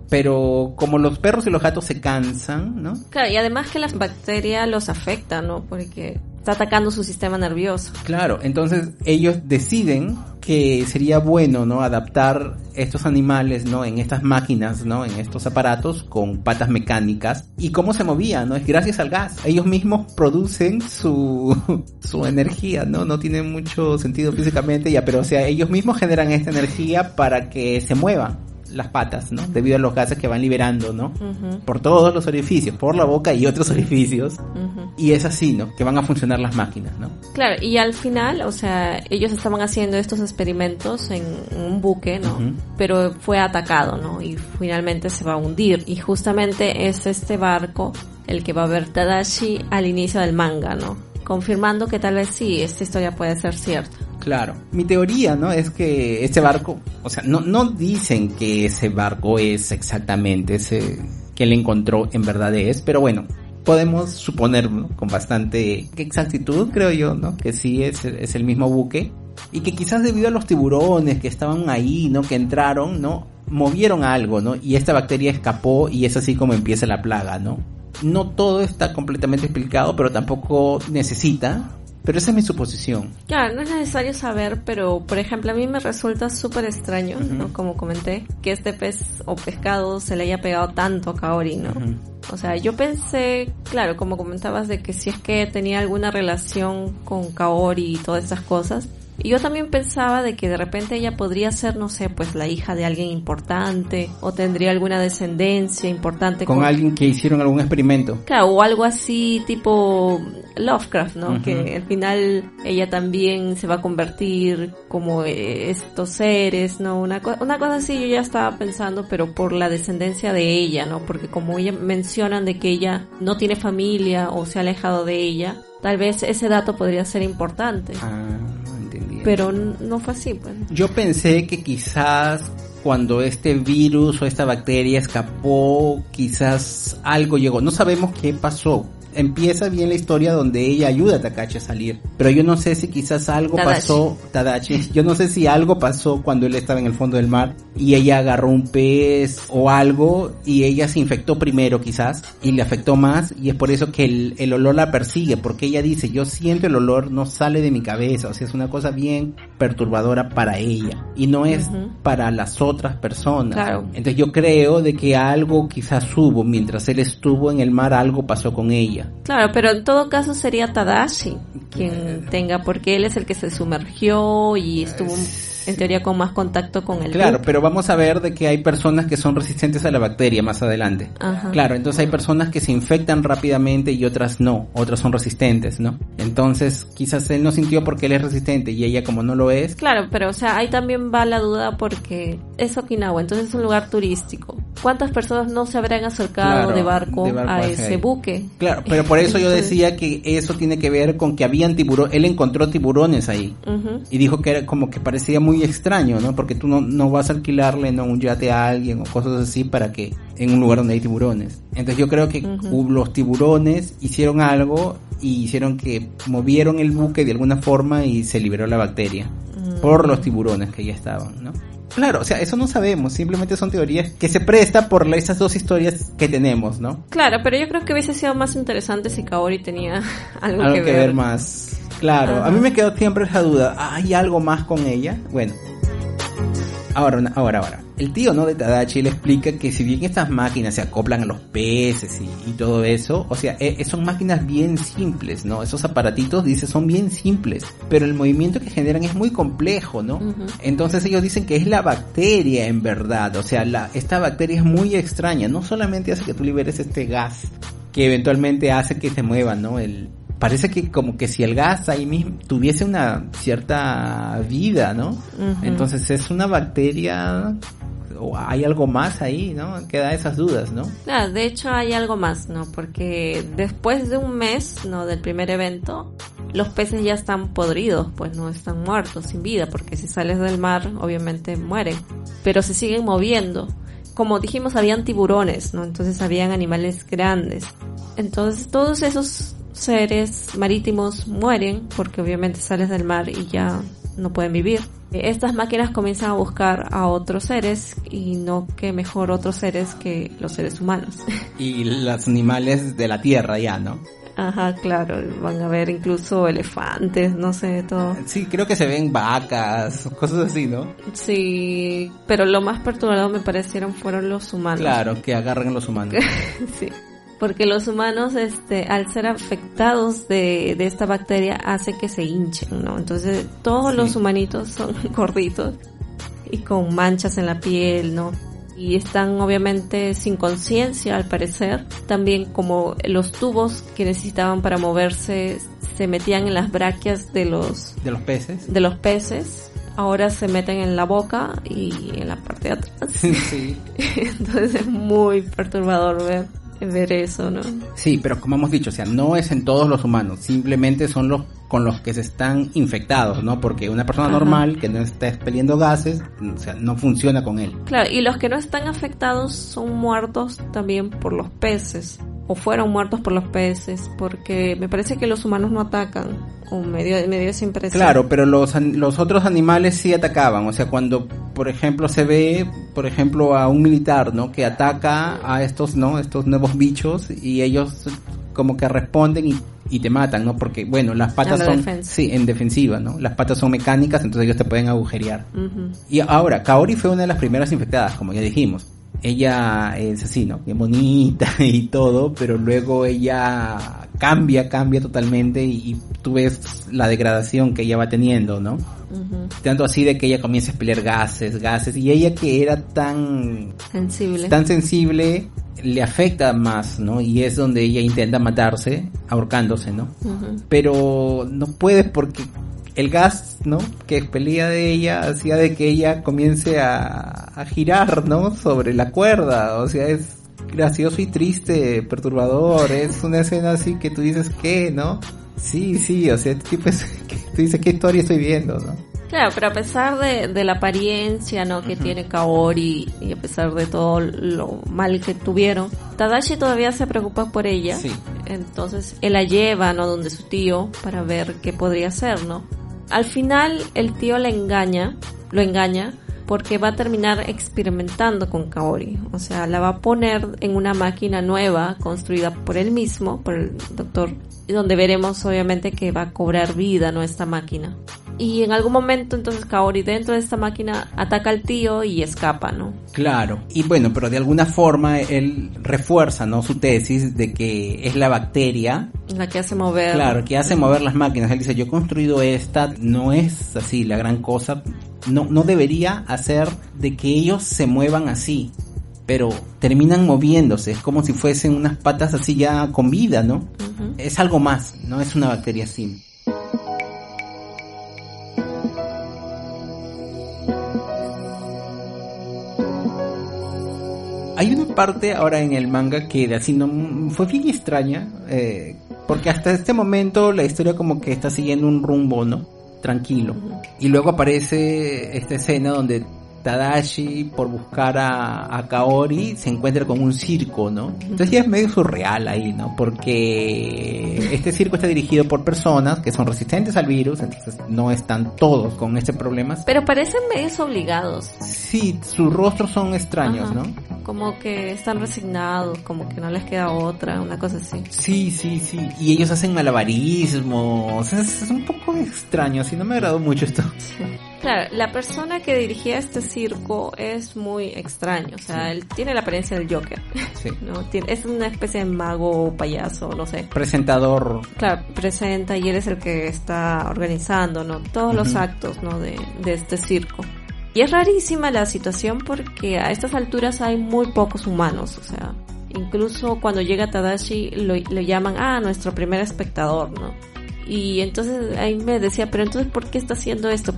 Pero como los perros y los gatos se cansan, ¿no? Claro, y además que las bacterias los afectan, ¿no? Porque está atacando su sistema nervioso. Claro, entonces ellos deciden que sería bueno, ¿no? Adaptar estos animales, ¿no? En estas máquinas, ¿no? En estos aparatos con patas mecánicas. ¿Y cómo se movían, no? Es gracias al gas. Ellos mismos producen su, su energía, ¿no? No tiene mucho sentido físicamente ya, pero o sea, ellos mismos generan esta energía para que se muevan las patas, ¿no? Debido a los gases que van liberando, ¿no? Por todos los orificios, por la boca y otros orificios. Y es así, ¿no? Que van a funcionar las máquinas, ¿no? Claro, y al final, o sea, ellos estaban haciendo estos experimentos en un buque, ¿no? Pero fue atacado, ¿no? Y finalmente se va a hundir. Y justamente es este barco el que va a ver Tadashi al inicio del manga, ¿no? Confirmando que tal vez sí, esta historia puede ser cierta. Claro. Mi teoría, ¿no? Es que este barco, o sea, no, no dicen que ese barco es exactamente ese que él encontró en verdad es, pero bueno, podemos suponer con bastante exactitud, creo yo, ¿no? Que sí es, es el mismo buque y que quizás debido a los tiburones que estaban ahí, ¿no? Que entraron, ¿no? Movieron algo, ¿no? Y esta bacteria escapó y es así como empieza la plaga, ¿no? No todo está completamente explicado, pero tampoco necesita, pero esa es mi suposición. Claro, no es necesario saber, pero por ejemplo a mí me resulta súper extraño, ¿no? Como comenté, que este pez o pescado se le haya pegado tanto a Kaori, ¿no? O sea, yo pensé, claro, como comentabas, de que si es que tenía alguna relación con Kaori y todas esas cosas, y yo también pensaba de que de repente ella podría ser, no sé, pues la hija de alguien importante o tendría alguna descendencia importante. Con, alguien que hicieron algún experimento. Claro, o algo así tipo Lovecraft, ¿no? Que al final ella también se va a convertir como eh, estos seres, ¿no? Una, una cosa así yo ya estaba pensando, pero por la descendencia de ella, ¿no? Porque como ella mencionan de que ella no tiene familia o se ha alejado de ella, tal vez ese dato podría ser importante. Ah pero no fue así. Pues. Yo pensé que quizás cuando este virus o esta bacteria escapó, quizás algo llegó. No sabemos qué pasó empieza bien la historia donde ella ayuda a Takachi a salir. Pero yo no sé si quizás algo pasó, Tadachi, yo no sé si algo pasó cuando él estaba en el fondo del mar y ella agarró un pez o algo y ella se infectó primero quizás y le afectó más y es por eso que el, el olor la persigue porque ella dice yo siento el olor no sale de mi cabeza, o sea es una cosa bien perturbadora para ella y no es para las otras personas. Entonces yo creo de que algo quizás hubo mientras él estuvo en el mar, algo pasó con ella. Claro, pero en todo caso sería Tadashi quien tenga, porque él es el que se sumergió y estuvo en teoría con más contacto con el Claro, pero vamos a ver de que hay personas que son resistentes a la bacteria más adelante. Claro, entonces hay personas que se infectan rápidamente y otras no, otras son resistentes, ¿no? Entonces quizás él no sintió porque él es resistente y ella como no lo es. Claro, pero o sea, ahí también va la duda porque es Okinawa, entonces es un lugar turístico. ¿Cuántas personas no se habrán acercado de, barco a ese buque? Claro, pero por eso yo decía que eso tiene que ver con que habían tiburones, él encontró tiburones ahí y dijo que era como que parecía muy extraño, ¿no? Porque tú no, no vas a alquilarle ¿no? un yate a alguien o cosas así para que en un lugar donde hay tiburones. Entonces yo creo que los tiburones hicieron algo y hicieron que movieron el buque de alguna forma y se liberó la bacteria por los tiburones que ya estaban, ¿no? Claro, o sea, eso no sabemos, simplemente son teorías que se presta por esas dos historias que tenemos, ¿no? Claro, pero yo creo que hubiese sido más interesante si Kaori tenía algo, que, ver. ver más. Claro, a mí me quedó siempre esa duda, ¿hay algo más con ella? Bueno, ahora, ahora, ahora. El tío, ¿no? De Tadachi le explica que si bien estas máquinas se acoplan a los peces y, todo eso, o sea, e, son máquinas bien simples, ¿no? Esos aparatitos, dice, son bien simples, pero el movimiento que generan es muy complejo, ¿no? Entonces ellos dicen que es la bacteria en verdad, o sea, la, esta bacteria es muy extraña, no solamente hace que tú liberes este gas, que eventualmente hace que se mueva, ¿no? El, parece que como que si el gas ahí mismo tuviese una cierta vida, ¿no? Entonces es una bacteria o hay algo más ahí, ¿no? Queda esas dudas, ¿no? Claro, de hecho hay algo más, ¿no? Porque después de un mes, ¿no? Del primer evento, los peces ya están podridos, pues no están muertos, sin vida, porque si sales del mar, obviamente mueren, pero se siguen moviendo. Como dijimos, habían tiburones, ¿no? Entonces habían animales grandes. Entonces todos esos seres marítimos mueren porque obviamente sales del mar y ya no pueden vivir. Estas máquinas comienzan a buscar a otros seres y no que mejor otros seres que los seres humanos. Y los animales de la tierra ya, ¿no? Ajá, claro, van a ver incluso elefantes, no sé, todo. Sí, creo que se ven vacas, cosas así, ¿no? Sí, pero lo más perturbador me parecieron fueron los humanos. Claro, que agarran los humanos. sí porque los humanos, este, al ser afectados de, de esta bacteria, hace que se hinchen, ¿no? Entonces, todos los humanitos son gorditos y con manchas en la piel, ¿no? Y están obviamente sin conciencia, al parecer. También como los tubos que necesitaban para moverse se metían en las braquias de los... De los peces. De los peces ahora se meten en la boca y en la parte de atrás. Sí. Entonces es muy perturbador ver ver eso, ¿no? Sí, pero como hemos dicho, o sea, no es en todos los humanos, simplemente son los con los que se están infectados, ¿no? Porque una persona normal que no está expeliendo gases, o sea, no funciona con él. Claro, y los que no están afectados son muertos también por los peces o fueron muertos por los peces, porque me parece que los humanos no atacan, o medio, medio esa impresión. Claro, pero los, los otros animales sí atacaban, o sea, cuando, por ejemplo, se ve, por ejemplo, a un militar, ¿no? Que ataca a estos, ¿no? Estos nuevos bichos y ellos como que responden y, y te matan, ¿no? Porque, bueno, las patas son... Sí, en defensiva, ¿no? Las patas son mecánicas, entonces ellos te pueden agujerear. Y ahora, Kaori fue una de las primeras infectadas, como ya dijimos ella es así, ¿no? Bien bonita y todo, pero luego ella cambia, cambia totalmente y, tú ves la degradación que ella va teniendo, ¿no? Tanto así de que ella comienza a expeliar gases, gases, y ella que era tan sensible, tan sensible le afecta más, ¿no? Y es donde ella intenta matarse, ahorcándose, ¿no? Pero no puede porque el gas, ¿no? Que expelía de ella hacía de que ella comience a, a girar, ¿no? Sobre la cuerda, o sea, es gracioso y triste, perturbador, es una escena así que tú dices, ¿qué, no? Sí, sí, o sea, tipo es, tú dices, ¿qué historia estoy viendo, no? Claro, pero a pesar de, de la apariencia ¿no? que tiene Kaori y a pesar de todo lo mal que tuvieron, Tadashi todavía se preocupa por ella. Sí. Entonces él la lleva, ¿no? Donde su tío para ver qué podría hacer, ¿no? Al final el tío le engaña, lo engaña porque va a terminar experimentando con Kaori. O sea, la va a poner en una máquina nueva construida por él mismo, por el doctor, donde veremos obviamente que va a cobrar vida, ¿no? Esta máquina y en algún momento entonces Kaori dentro de esta máquina ataca al tío y escapa, ¿no? Claro, y bueno, pero de alguna forma él refuerza, ¿no? Su tesis de que es la bacteria. La que hace mover. Claro, que hace mover las máquinas. Él dice, yo he construido esta, no es así la gran cosa, no, no debería hacer de que ellos se muevan así. Pero terminan moviéndose, es como si fuesen unas patas así ya con vida, ¿no? Es algo más, no es una bacteria así. Hay una parte ahora en el manga que así no fue bien extraña, eh, porque hasta este momento la historia como que está siguiendo un rumbo, ¿no? Tranquilo. Y luego aparece esta escena donde Tadashi, por buscar a, Kaori, se encuentra con un circo, ¿no? Entonces ya es medio surreal ahí, ¿no? Porque este circo está dirigido por personas que son resistentes al virus, entonces no están todos con este problema. Pero parecen medio obligados. Sí, sus rostros son extraños, ¿no? Como que están resignados, como que no les queda otra, una cosa así. Sí, sí, sí. Y ellos hacen malabarismos. Es, es un poco extraño, así no me agradó mucho esto. Sí. Claro, la persona que dirigía este circo es muy extraño, o sea, él tiene la apariencia del Joker, sí. ¿no? Es una especie de mago payaso, no sé. Presentador. Claro, presenta y él es el que está organizando, ¿no? Todos los actos, ¿no? De, de este circo. Y es rarísima la situación porque a estas alturas hay muy pocos humanos, o sea, incluso cuando llega Tadashi lo, lo llaman, ah, nuestro primer espectador, ¿no? Y entonces ahí me decía, pero entonces ¿por qué está haciendo esto?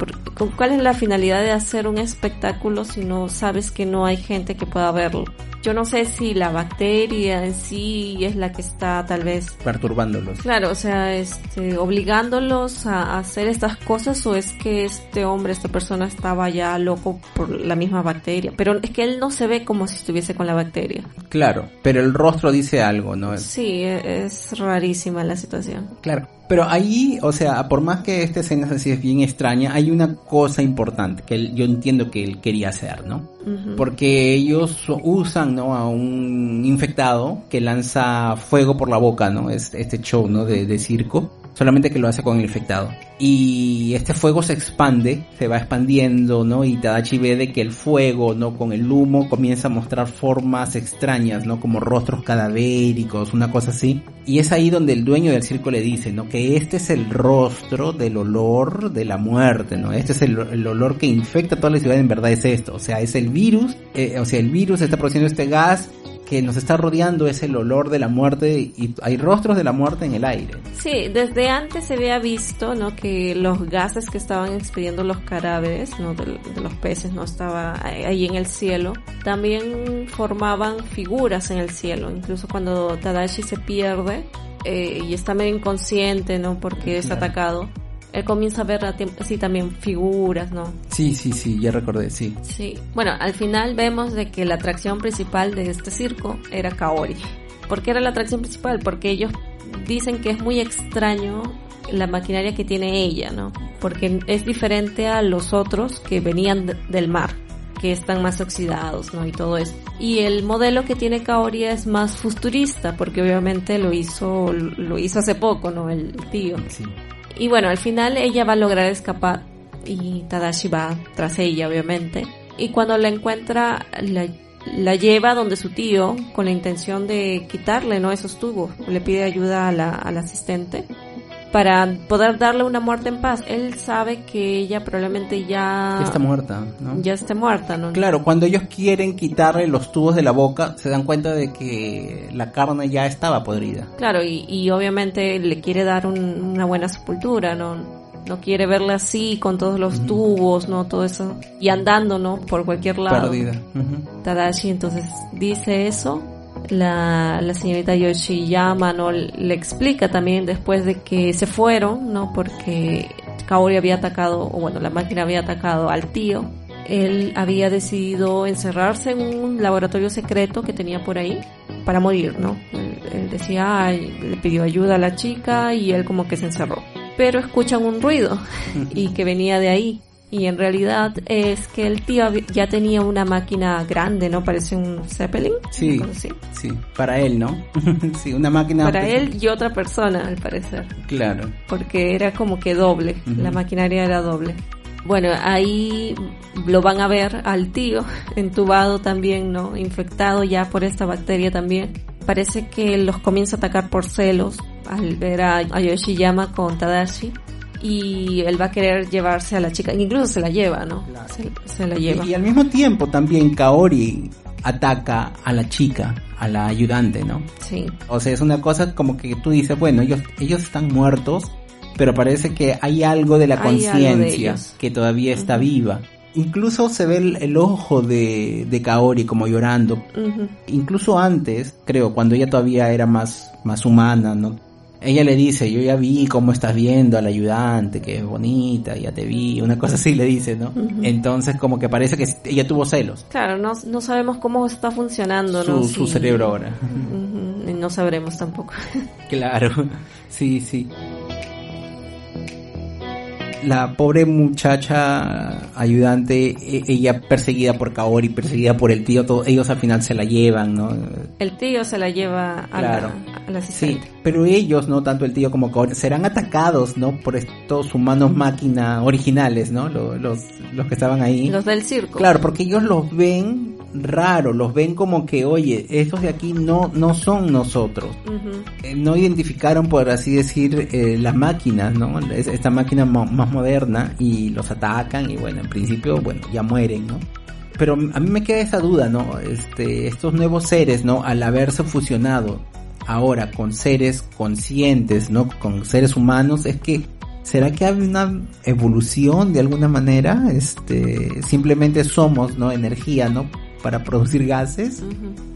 ¿Cuál es la finalidad de hacer un espectáculo si no sabes que no hay gente que pueda verlo? Yo no sé si la bacteria en sí es la que está tal vez perturbándolos. Claro, o sea, este, obligándolos a hacer estas cosas o es que este hombre, esta persona estaba ya loco por la misma bacteria. Pero es que él no se ve como si estuviese con la bacteria. Claro, pero el rostro dice algo, ¿no? Sí, e, es rarísima la situación. Claro. Pero ahí, o sea, por más que esta escena así es bien extraña, hay una cosa importante que yo entiendo que él quería hacer, ¿no? Porque ellos usan, ¿no? A un infectado que lanza fuego por la boca, ¿no? Es este show, ¿no? De, de circo solamente que lo hace con el infectado. Y este fuego se expande, se va expandiendo, ¿no? Y Tadachi ve de que el fuego, ¿no? Con el humo comienza a mostrar formas extrañas, ¿no? Como rostros cadavéricos, una cosa así. Y es ahí donde el dueño del circo le dice, ¿no? Que este es el rostro del olor de la muerte, ¿no? Este es el, olor que infecta toda la ciudad, en verdad es esto. O sea, es el virus, eh, o sea, el virus está produciendo este gas que nos está rodeando es el olor de la muerte y hay rostros de la muerte en el aire. Sí, desde antes se había visto, ¿no? Que los gases que estaban expidiendo los cadáveres, ¿no? De, los peces, ¿no? Estaba ahí en el cielo. También formaban figuras en el cielo. Incluso cuando Tadashi se pierde eh, y está medio inconsciente, ¿no? Porque es atacado él comienza a ver así también figuras, ¿no? Sí, sí, sí, ya recordé, sí. Sí. Bueno, al final vemos de que la atracción principal de este circo era Kaori. ¿Por qué era la atracción principal? Porque ellos dicen que es muy extraño la maquinaria que tiene ella, ¿no? Porque es diferente a los otros que venían del mar, que están más oxidados, ¿no? Y todo eso. Y el modelo que tiene Kaori es más futurista, porque obviamente lo hizo, lo hizo hace poco, ¿no? El tío. Sí. Y bueno, al final ella va a lograr escapar y Tadashi va tras ella, obviamente. Y cuando la encuentra, la, lleva donde su tío con la intención de quitarle, ¿no? Esos tubos. Le pide ayuda a la, al asistente para poder darle una muerte en paz. Él sabe que ella probablemente ya... está muerta, ¿no? Ya esté muerta, ¿no? Claro, cuando ellos quieren quitarle los tubos de la boca, se dan cuenta de que la carne ya estaba podrida. Claro, y, obviamente le quiere dar una buena sepultura, ¿no? No quiere verla así, con todos los tubos, ¿no? Todo eso. Y andando, ¿no? Por cualquier lado. Perdida. Tadashi entonces dice eso la, la señorita Yoshiyama no le explica también después de que se fueron, ¿no? Porque Kaori había atacado, o bueno, la máquina había atacado al tío. Él había decidido encerrarse en un laboratorio secreto que tenía por ahí para morir, ¿no? él decía, ay, le pidió ayuda a la chica y él como que se encerró. Pero escuchan un ruido y que venía de ahí. Y en realidad es que el tío ya tenía una máquina grande, ¿no? Parece un Zeppelin. Sí, sí, para él, ¿no? sí, una máquina... Para él y otra persona, al parecer. Claro. Porque era como que doble, la maquinaria era doble. Bueno, ahí lo van a ver al tío, entubado también, ¿no? Infectado ya por esta bacteria también. Parece que los comienza a atacar por celos al ver a Yoshiyama con Tadashi y él va a querer llevarse a la chica, incluso se la lleva, ¿no? Se, la lleva. Y, al mismo tiempo también Kaori ataca a la chica, a la ayudante, ¿no? Sí. O sea, es una cosa como que tú dices, bueno, ellos, ellos están muertos, pero parece que hay algo de la conciencia que todavía está viva. Incluso se ve el, ojo de, de, Kaori como llorando. Incluso antes, creo, cuando ella todavía era más, más humana, ¿no? Ella le dice, yo ya vi cómo estás viendo al ayudante, que es bonita, ya te vi, una cosa así le dice, ¿no? Entonces como que parece que ella tuvo celos. Claro, no, no sabemos cómo está funcionando, su, ¿no? Su cerebro ahora. No sabremos tampoco. claro, sí, sí la pobre muchacha ayudante, e, ella perseguida por Kaori, perseguida por el tío, todos ellos al final se la llevan, ¿no? El tío se la lleva a, la, Sí, pero ellos, no tanto el tío como Kaori, serán atacados, ¿no? Por estos humanos máquina originales, ¿no? Los, los, los que estaban ahí. Los del circo. Claro, porque ellos los ven raro, los ven como que, oye, estos de aquí no, no son nosotros. Eh, no identificaron, por así decir, eh, las máquinas, ¿no? Esta máquina más moderna y los atacan y bueno, en principio, bueno, ya mueren, ¿no? Pero a mí me queda esa duda, ¿no? Este, estos nuevos seres, ¿no? Al haberse fusionado ahora con seres conscientes, ¿no? Con seres humanos, es que ¿Será que hay una evolución de alguna manera? Este, simplemente somos, ¿no? Energía, ¿no? para producir gases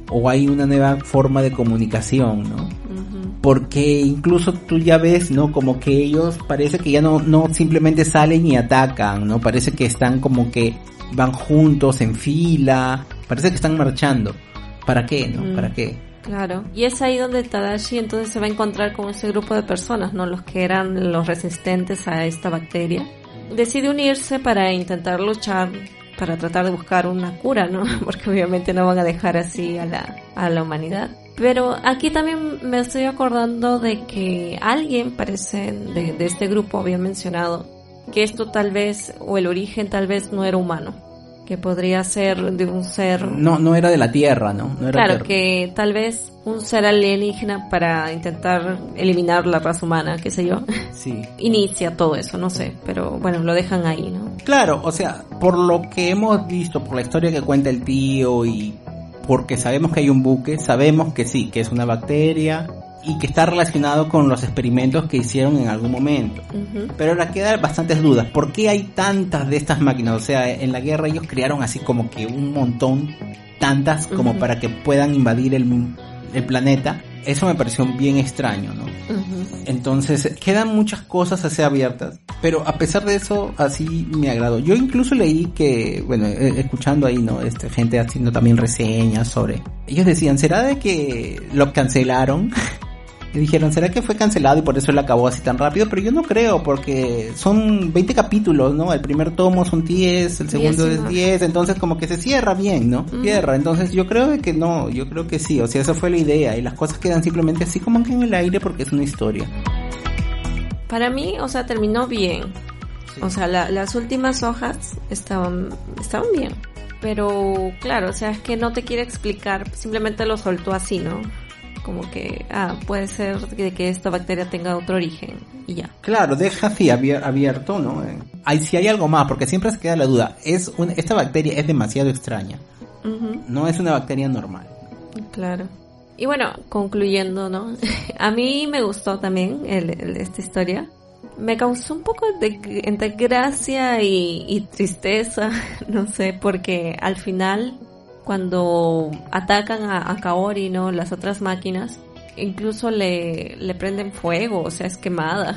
o hay una nueva forma de comunicación, ¿no? Porque incluso tú ya ves, ¿no? Como que ellos parece que ya no, no simplemente salen y atacan, ¿no? Parece que están como que van juntos en fila, parece que están marchando. ¿Para qué, no? ¿Para qué? Claro, y es ahí donde Tadashi entonces se va a encontrar con ese grupo de personas, ¿no? Los que eran los resistentes a esta bacteria. Decide unirse para intentar luchar para tratar de buscar una cura, ¿no? Porque obviamente no van a dejar así a la, a la humanidad. Pero aquí también me estoy acordando de que alguien, parece, de, de este grupo había mencionado que esto tal vez, o el origen tal vez no era humano que podría ser de un ser... No, no era de la Tierra, ¿no? no era claro, que tal vez un ser alienígena para intentar eliminar la raza humana, qué sé yo. Sí. Inicia todo eso, no sé, pero bueno, lo dejan ahí, ¿no? Claro, o sea, por lo que hemos visto, por la historia que cuenta el tío y porque sabemos que hay un buque, sabemos que sí, que es una bacteria, y que está relacionado con los experimentos que hicieron en algún momento. Pero ahora quedan bastantes dudas. ¿Por qué hay tantas de estas máquinas? O sea, en la guerra ellos crearon así como que un montón, tantas como para que puedan invadir el, el, planeta. Eso me pareció bien extraño, ¿no? Entonces, quedan muchas cosas así abiertas. Pero a pesar de eso, así me agradó. Yo incluso leí que, bueno, eh, escuchando ahí, ¿no? Este, gente haciendo también reseñas sobre... Ellos decían, ¿será de que lo cancelaron? Y dijeron, ¿será que fue cancelado y por eso él acabó así tan rápido? Pero yo no creo, porque son 20 capítulos, ¿no? El primer tomo son 10, el segundo es 10, entonces como que se cierra bien, ¿no? Cierra, entonces yo creo que no, yo creo que sí, o sea, esa fue la idea y las cosas quedan simplemente así como que en el aire porque es una historia. Para mí, o sea, terminó bien. O sea, las últimas hojas estaban, estaban bien. Pero claro, o sea, es que no te quiere explicar, simplemente lo soltó así, ¿no? Como que, ah, puede ser de que esta bacteria tenga otro origen y ya. Claro, deja así abierto, ¿no? Hay, si hay algo más, porque siempre se queda la duda, es esta bacteria es demasiado extraña, no es una bacteria normal. Claro. Y bueno, concluyendo, ¿no? A mí me gustó también esta historia. Me causó un poco de entre gracia y, y tristeza, no sé, porque al final cuando atacan a, Kaori, ¿no? Las otras máquinas, incluso le, le prenden fuego, o sea, es quemada.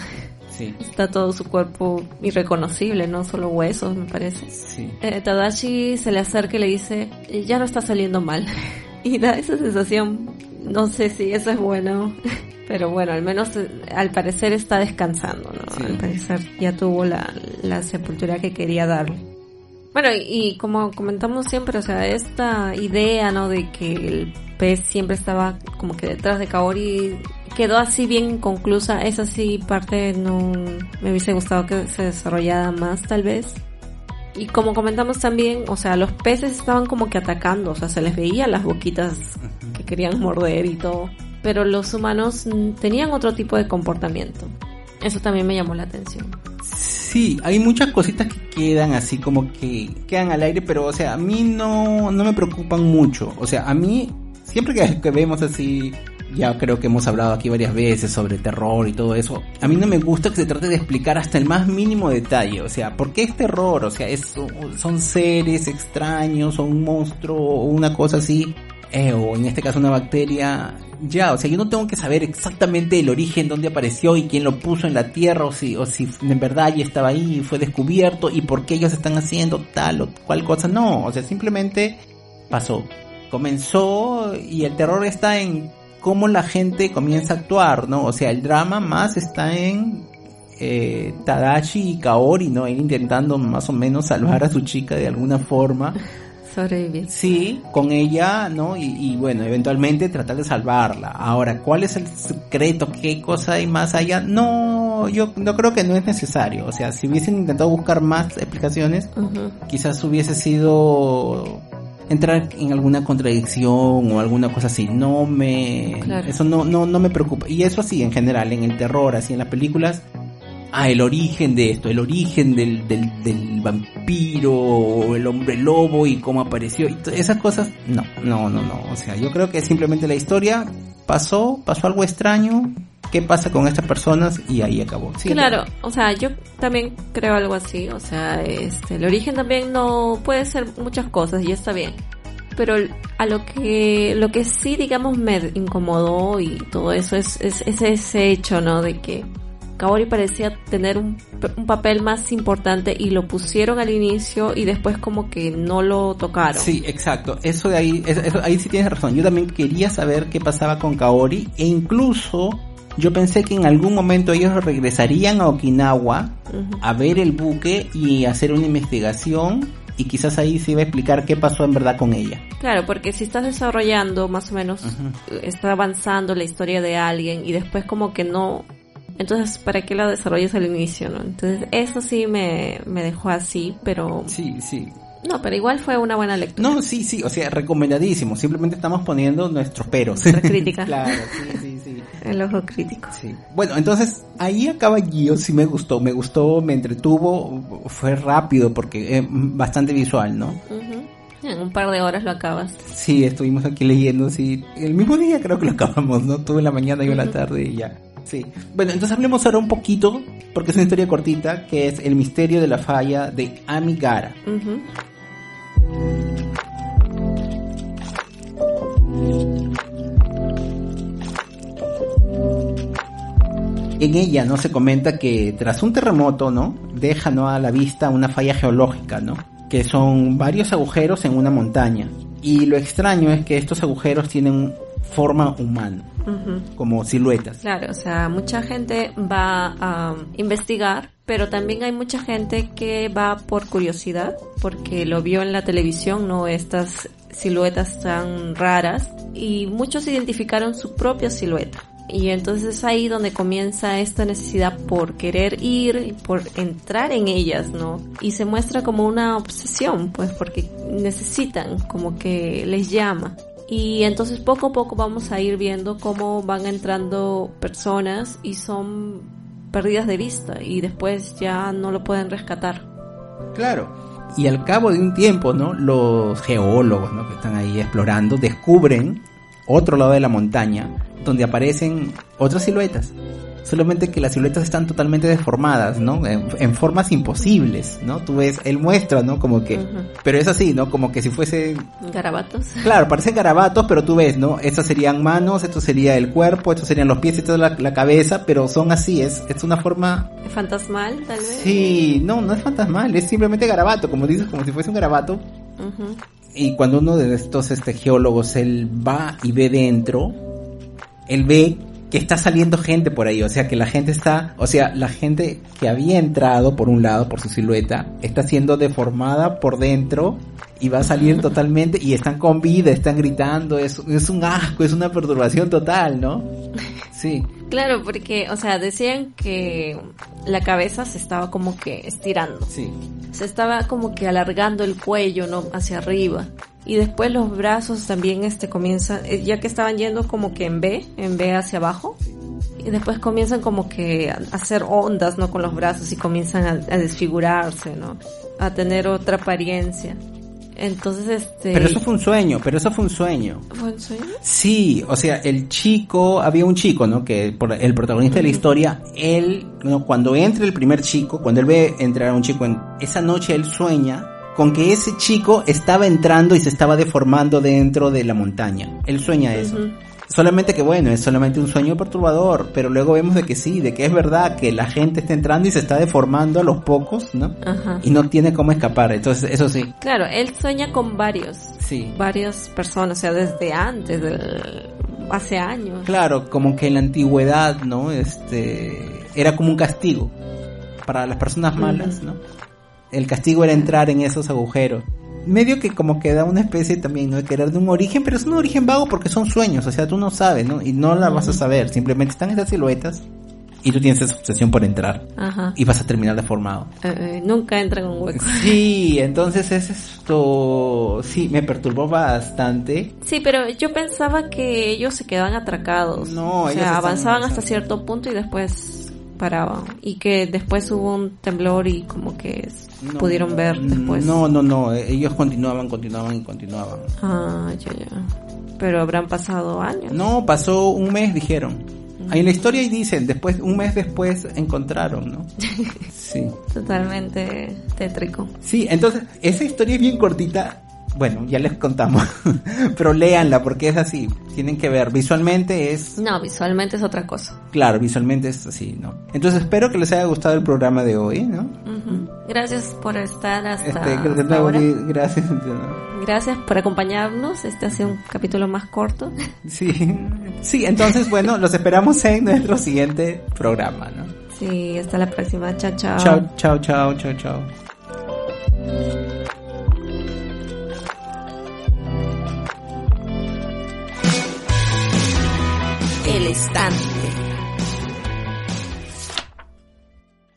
Sí. Está todo su cuerpo irreconocible, no solo huesos, me parece. Sí. Eh, Tadashi se le acerca y le dice, ya no está saliendo mal. y da esa sensación No sé si eso es bueno, pero bueno, al menos eh, al parecer está descansando, ¿no? Al parecer ya tuvo la, la sepultura que quería darle. Bueno, y, como comentamos siempre, o sea, esta idea, ¿no? De que el pez siempre estaba como que detrás de Kaori quedó así bien conclusa. Esa sí parte no me hubiese gustado que se desarrollara más, tal vez. Y como comentamos también, o sea, los peces estaban como que atacando, o sea, se les veía las boquitas que querían morder y todo. Pero los humanos tenían otro tipo de comportamiento. Eso también me llamó la atención. Sí, hay muchas cositas que quedan así como que quedan al aire, pero o sea, a mí no, no me preocupan mucho. O sea, a mí, siempre que, que vemos así ya creo que hemos hablado aquí varias veces sobre terror y todo eso. A mí no me gusta que se trate de explicar hasta el más mínimo detalle. O sea, ¿por qué es terror? O sea, es, son seres extraños o un monstruo o una cosa así. Eh, o en este caso una bacteria. Ya, o sea, yo no tengo que saber exactamente el origen, dónde apareció y quién lo puso en la tierra o si, o si en verdad ya estaba ahí y fue descubierto y por qué ellos están haciendo tal o cual cosa. No, o sea, simplemente pasó. Comenzó y el terror está en cómo la gente comienza a actuar, ¿no? O sea, el drama más está en eh, Tadashi y Kaori, ¿no? intentando más o menos salvar a su chica de alguna forma. Sobrevivir. Sí, con ella, ¿no? Y, bueno, eventualmente tratar de salvarla. Ahora, ¿cuál es el secreto? ¿Qué cosa hay más allá? No, yo no creo que no es necesario. O sea, si hubiesen intentado buscar más explicaciones, quizás hubiese sido entrar en alguna contradicción o alguna cosa así. No me, eso no, no, no me preocupa. Y eso así en general, en el terror, así en las películas. Ah, el origen de esto, el origen del, del, del vampiro o el hombre lobo y cómo apareció. Y esas cosas, no, no, no, no. O sea, yo creo que simplemente la historia pasó, pasó algo extraño, qué pasa con estas personas y ahí acabó. claro, o sea, yo también creo algo así, o sea, este, el origen también no puede ser muchas cosas y está bien. Pero a lo que, lo que sí, digamos, me incomodó y todo eso es, es, ese hecho, ¿no? De que Kaori parecía tener un, un, papel más importante y lo pusieron al inicio y después como que no lo tocaron. Sí, exacto. Eso de ahí, eso, ahí sí tienes razón. Yo también quería saber qué pasaba con Kaori e incluso yo pensé que en algún momento ellos regresarían a Okinawa a ver el buque y hacer una investigación y quizás ahí se iba a explicar qué pasó en verdad con ella. Claro, porque si estás desarrollando más o menos, está avanzando la historia de alguien y después como que no, entonces ¿para qué la desarrollas al inicio, no? Entonces eso sí me, me dejó así, pero... Sí, sí. No, pero igual fue una buena lectura. No, sí, sí, o sea, recomendadísimo. Simplemente estamos poniendo nuestros peros. crítica. claro, sí, sí, sí. El ojo crítico. Sí. Bueno, entonces ahí acaba Gio, sí me gustó, me gustó, me entretuvo, fue rápido porque es bastante visual, ¿no? En un par de horas lo acabas. Sí, estuvimos aquí leyendo, sí. El mismo día creo que lo acabamos, ¿no? Tuve en la mañana y en la tarde y ya. Sí. Bueno, entonces hablemos ahora un poquito, porque es una historia cortita, que es el misterio de la falla de Amigara. En ella, ¿no? Se comenta que tras un terremoto, ¿no? Deja, ¿no? A la vista una falla geológica, ¿no? Que son varios agujeros en una montaña. Y lo extraño es que estos agujeros tienen forma humana, como siluetas. Claro, o sea, mucha gente va a investigar, pero también hay mucha gente que va por curiosidad, porque lo vio en la televisión, ¿no? Estas siluetas tan raras, y muchos identificaron su propia silueta. Y entonces es ahí donde comienza esta necesidad por querer ir, por entrar en ellas, ¿no? Y se muestra como una obsesión, pues porque necesitan, como que les llama. Y entonces poco a poco vamos a ir viendo cómo van entrando personas y son perdidas de vista y después ya no lo pueden rescatar. Claro. Y al cabo de un tiempo, ¿no? Los geólogos, ¿no? Que están ahí explorando, descubren otro lado de la montaña donde aparecen otras siluetas solamente que las siluetas están totalmente deformadas, ¿no? En, formas imposibles, ¿no? Tú ves, él muestra, ¿no? Como que, pero es así, ¿no? Como que si fuese... Garabatos. Claro, parecen garabatos, pero tú ves, ¿no? Estas serían manos, esto sería el cuerpo, estos serían los pies y toda la, cabeza, pero son así, es, es una forma... ¿Fantasmal, tal vez? Sí, no, no es fantasmal, es simplemente garabato, como dices, como si fuese un garabato. Y cuando uno de estos este, geólogos, él va y ve dentro, él ve que está saliendo gente por ahí, o sea que la gente está, o sea, la gente que había entrado por un lado por su silueta está siendo deformada por dentro y va a salir totalmente y están con vida, están gritando, es, es un asco, es una perturbación total, ¿no? Sí. Claro, porque, o sea, decían que la cabeza se estaba como que estirando. Sí. Se estaba como que alargando el cuello, ¿no? Hacia arriba. Y después los brazos también este comienzan, eh, ya que estaban yendo como que en B, en B hacia abajo. Y después comienzan como que a hacer ondas, ¿no? Con los brazos y comienzan a, a desfigurarse, ¿no? A tener otra apariencia. Entonces, este... Pero eso fue un sueño, pero eso fue un sueño. ¿Fue un sueño? Sí, o sea, el chico, había un chico, ¿no? Que por el protagonista de la historia, él, ¿no? cuando entra el primer chico, cuando él ve entrar a un chico, en esa noche él sueña con que ese chico estaba entrando y se estaba deformando dentro de la montaña. Él sueña eso. Solamente que bueno, es solamente un sueño perturbador, pero luego vemos de que sí, de que es verdad que la gente está entrando y se está deformando a los pocos, ¿no? Ajá. Y no tiene cómo escapar, entonces eso sí, Claro, él sueña con varios, sí. varias personas, o sea, desde antes, del- hace años. Claro, como que en la antigüedad, ¿no? Este, era como un castigo para las personas malas, ¿no? El castigo era entrar en esos agujeros. Medio que como que da una especie también, ¿no? De querer de un origen, pero es un origen vago porque son sueños, o sea, tú no sabes, ¿no? Y no la vas a saber, simplemente están esas siluetas y tú tienes esa obsesión por entrar Ajá. y vas a terminar deformado. Eh, eh, nunca entra en un hueco. Sí, entonces es esto, sí, me perturbó bastante. Sí, pero yo pensaba que ellos se quedaban atracados. No, o sea, avanzaban hasta cierto punto y después Y que después hubo un temblor y como que No, pudieron ver después. No, no, no, ellos continuaban, continuaban y continuaban. Ah, ya, ya. Pero habrán pasado años. No, pasó un mes, dijeron. Ahí en la historia ahí dicen, después, un mes después encontraron, ¿no? Sí. Totalmente tétrico. Sí, entonces, esa historia es bien cortita. Bueno, ya les contamos. Pero léanla porque es así. Tienen que ver. Visualmente es, No, visualmente es otra cosa. claro, visualmente es así, ¿no? Entonces espero que les haya gustado el programa de hoy, ¿no? Gracias por estar hasta, Este, hasta ahora. gracias. ¿no? Gracias por acompañarnos. Este ha sido un capítulo más corto. Sí, sí, entonces bueno, los esperamos en nuestro siguiente programa, ¿no? Sí, hasta la próxima. Chao, chao. Chao, chao, chao, chao, chao. El stand.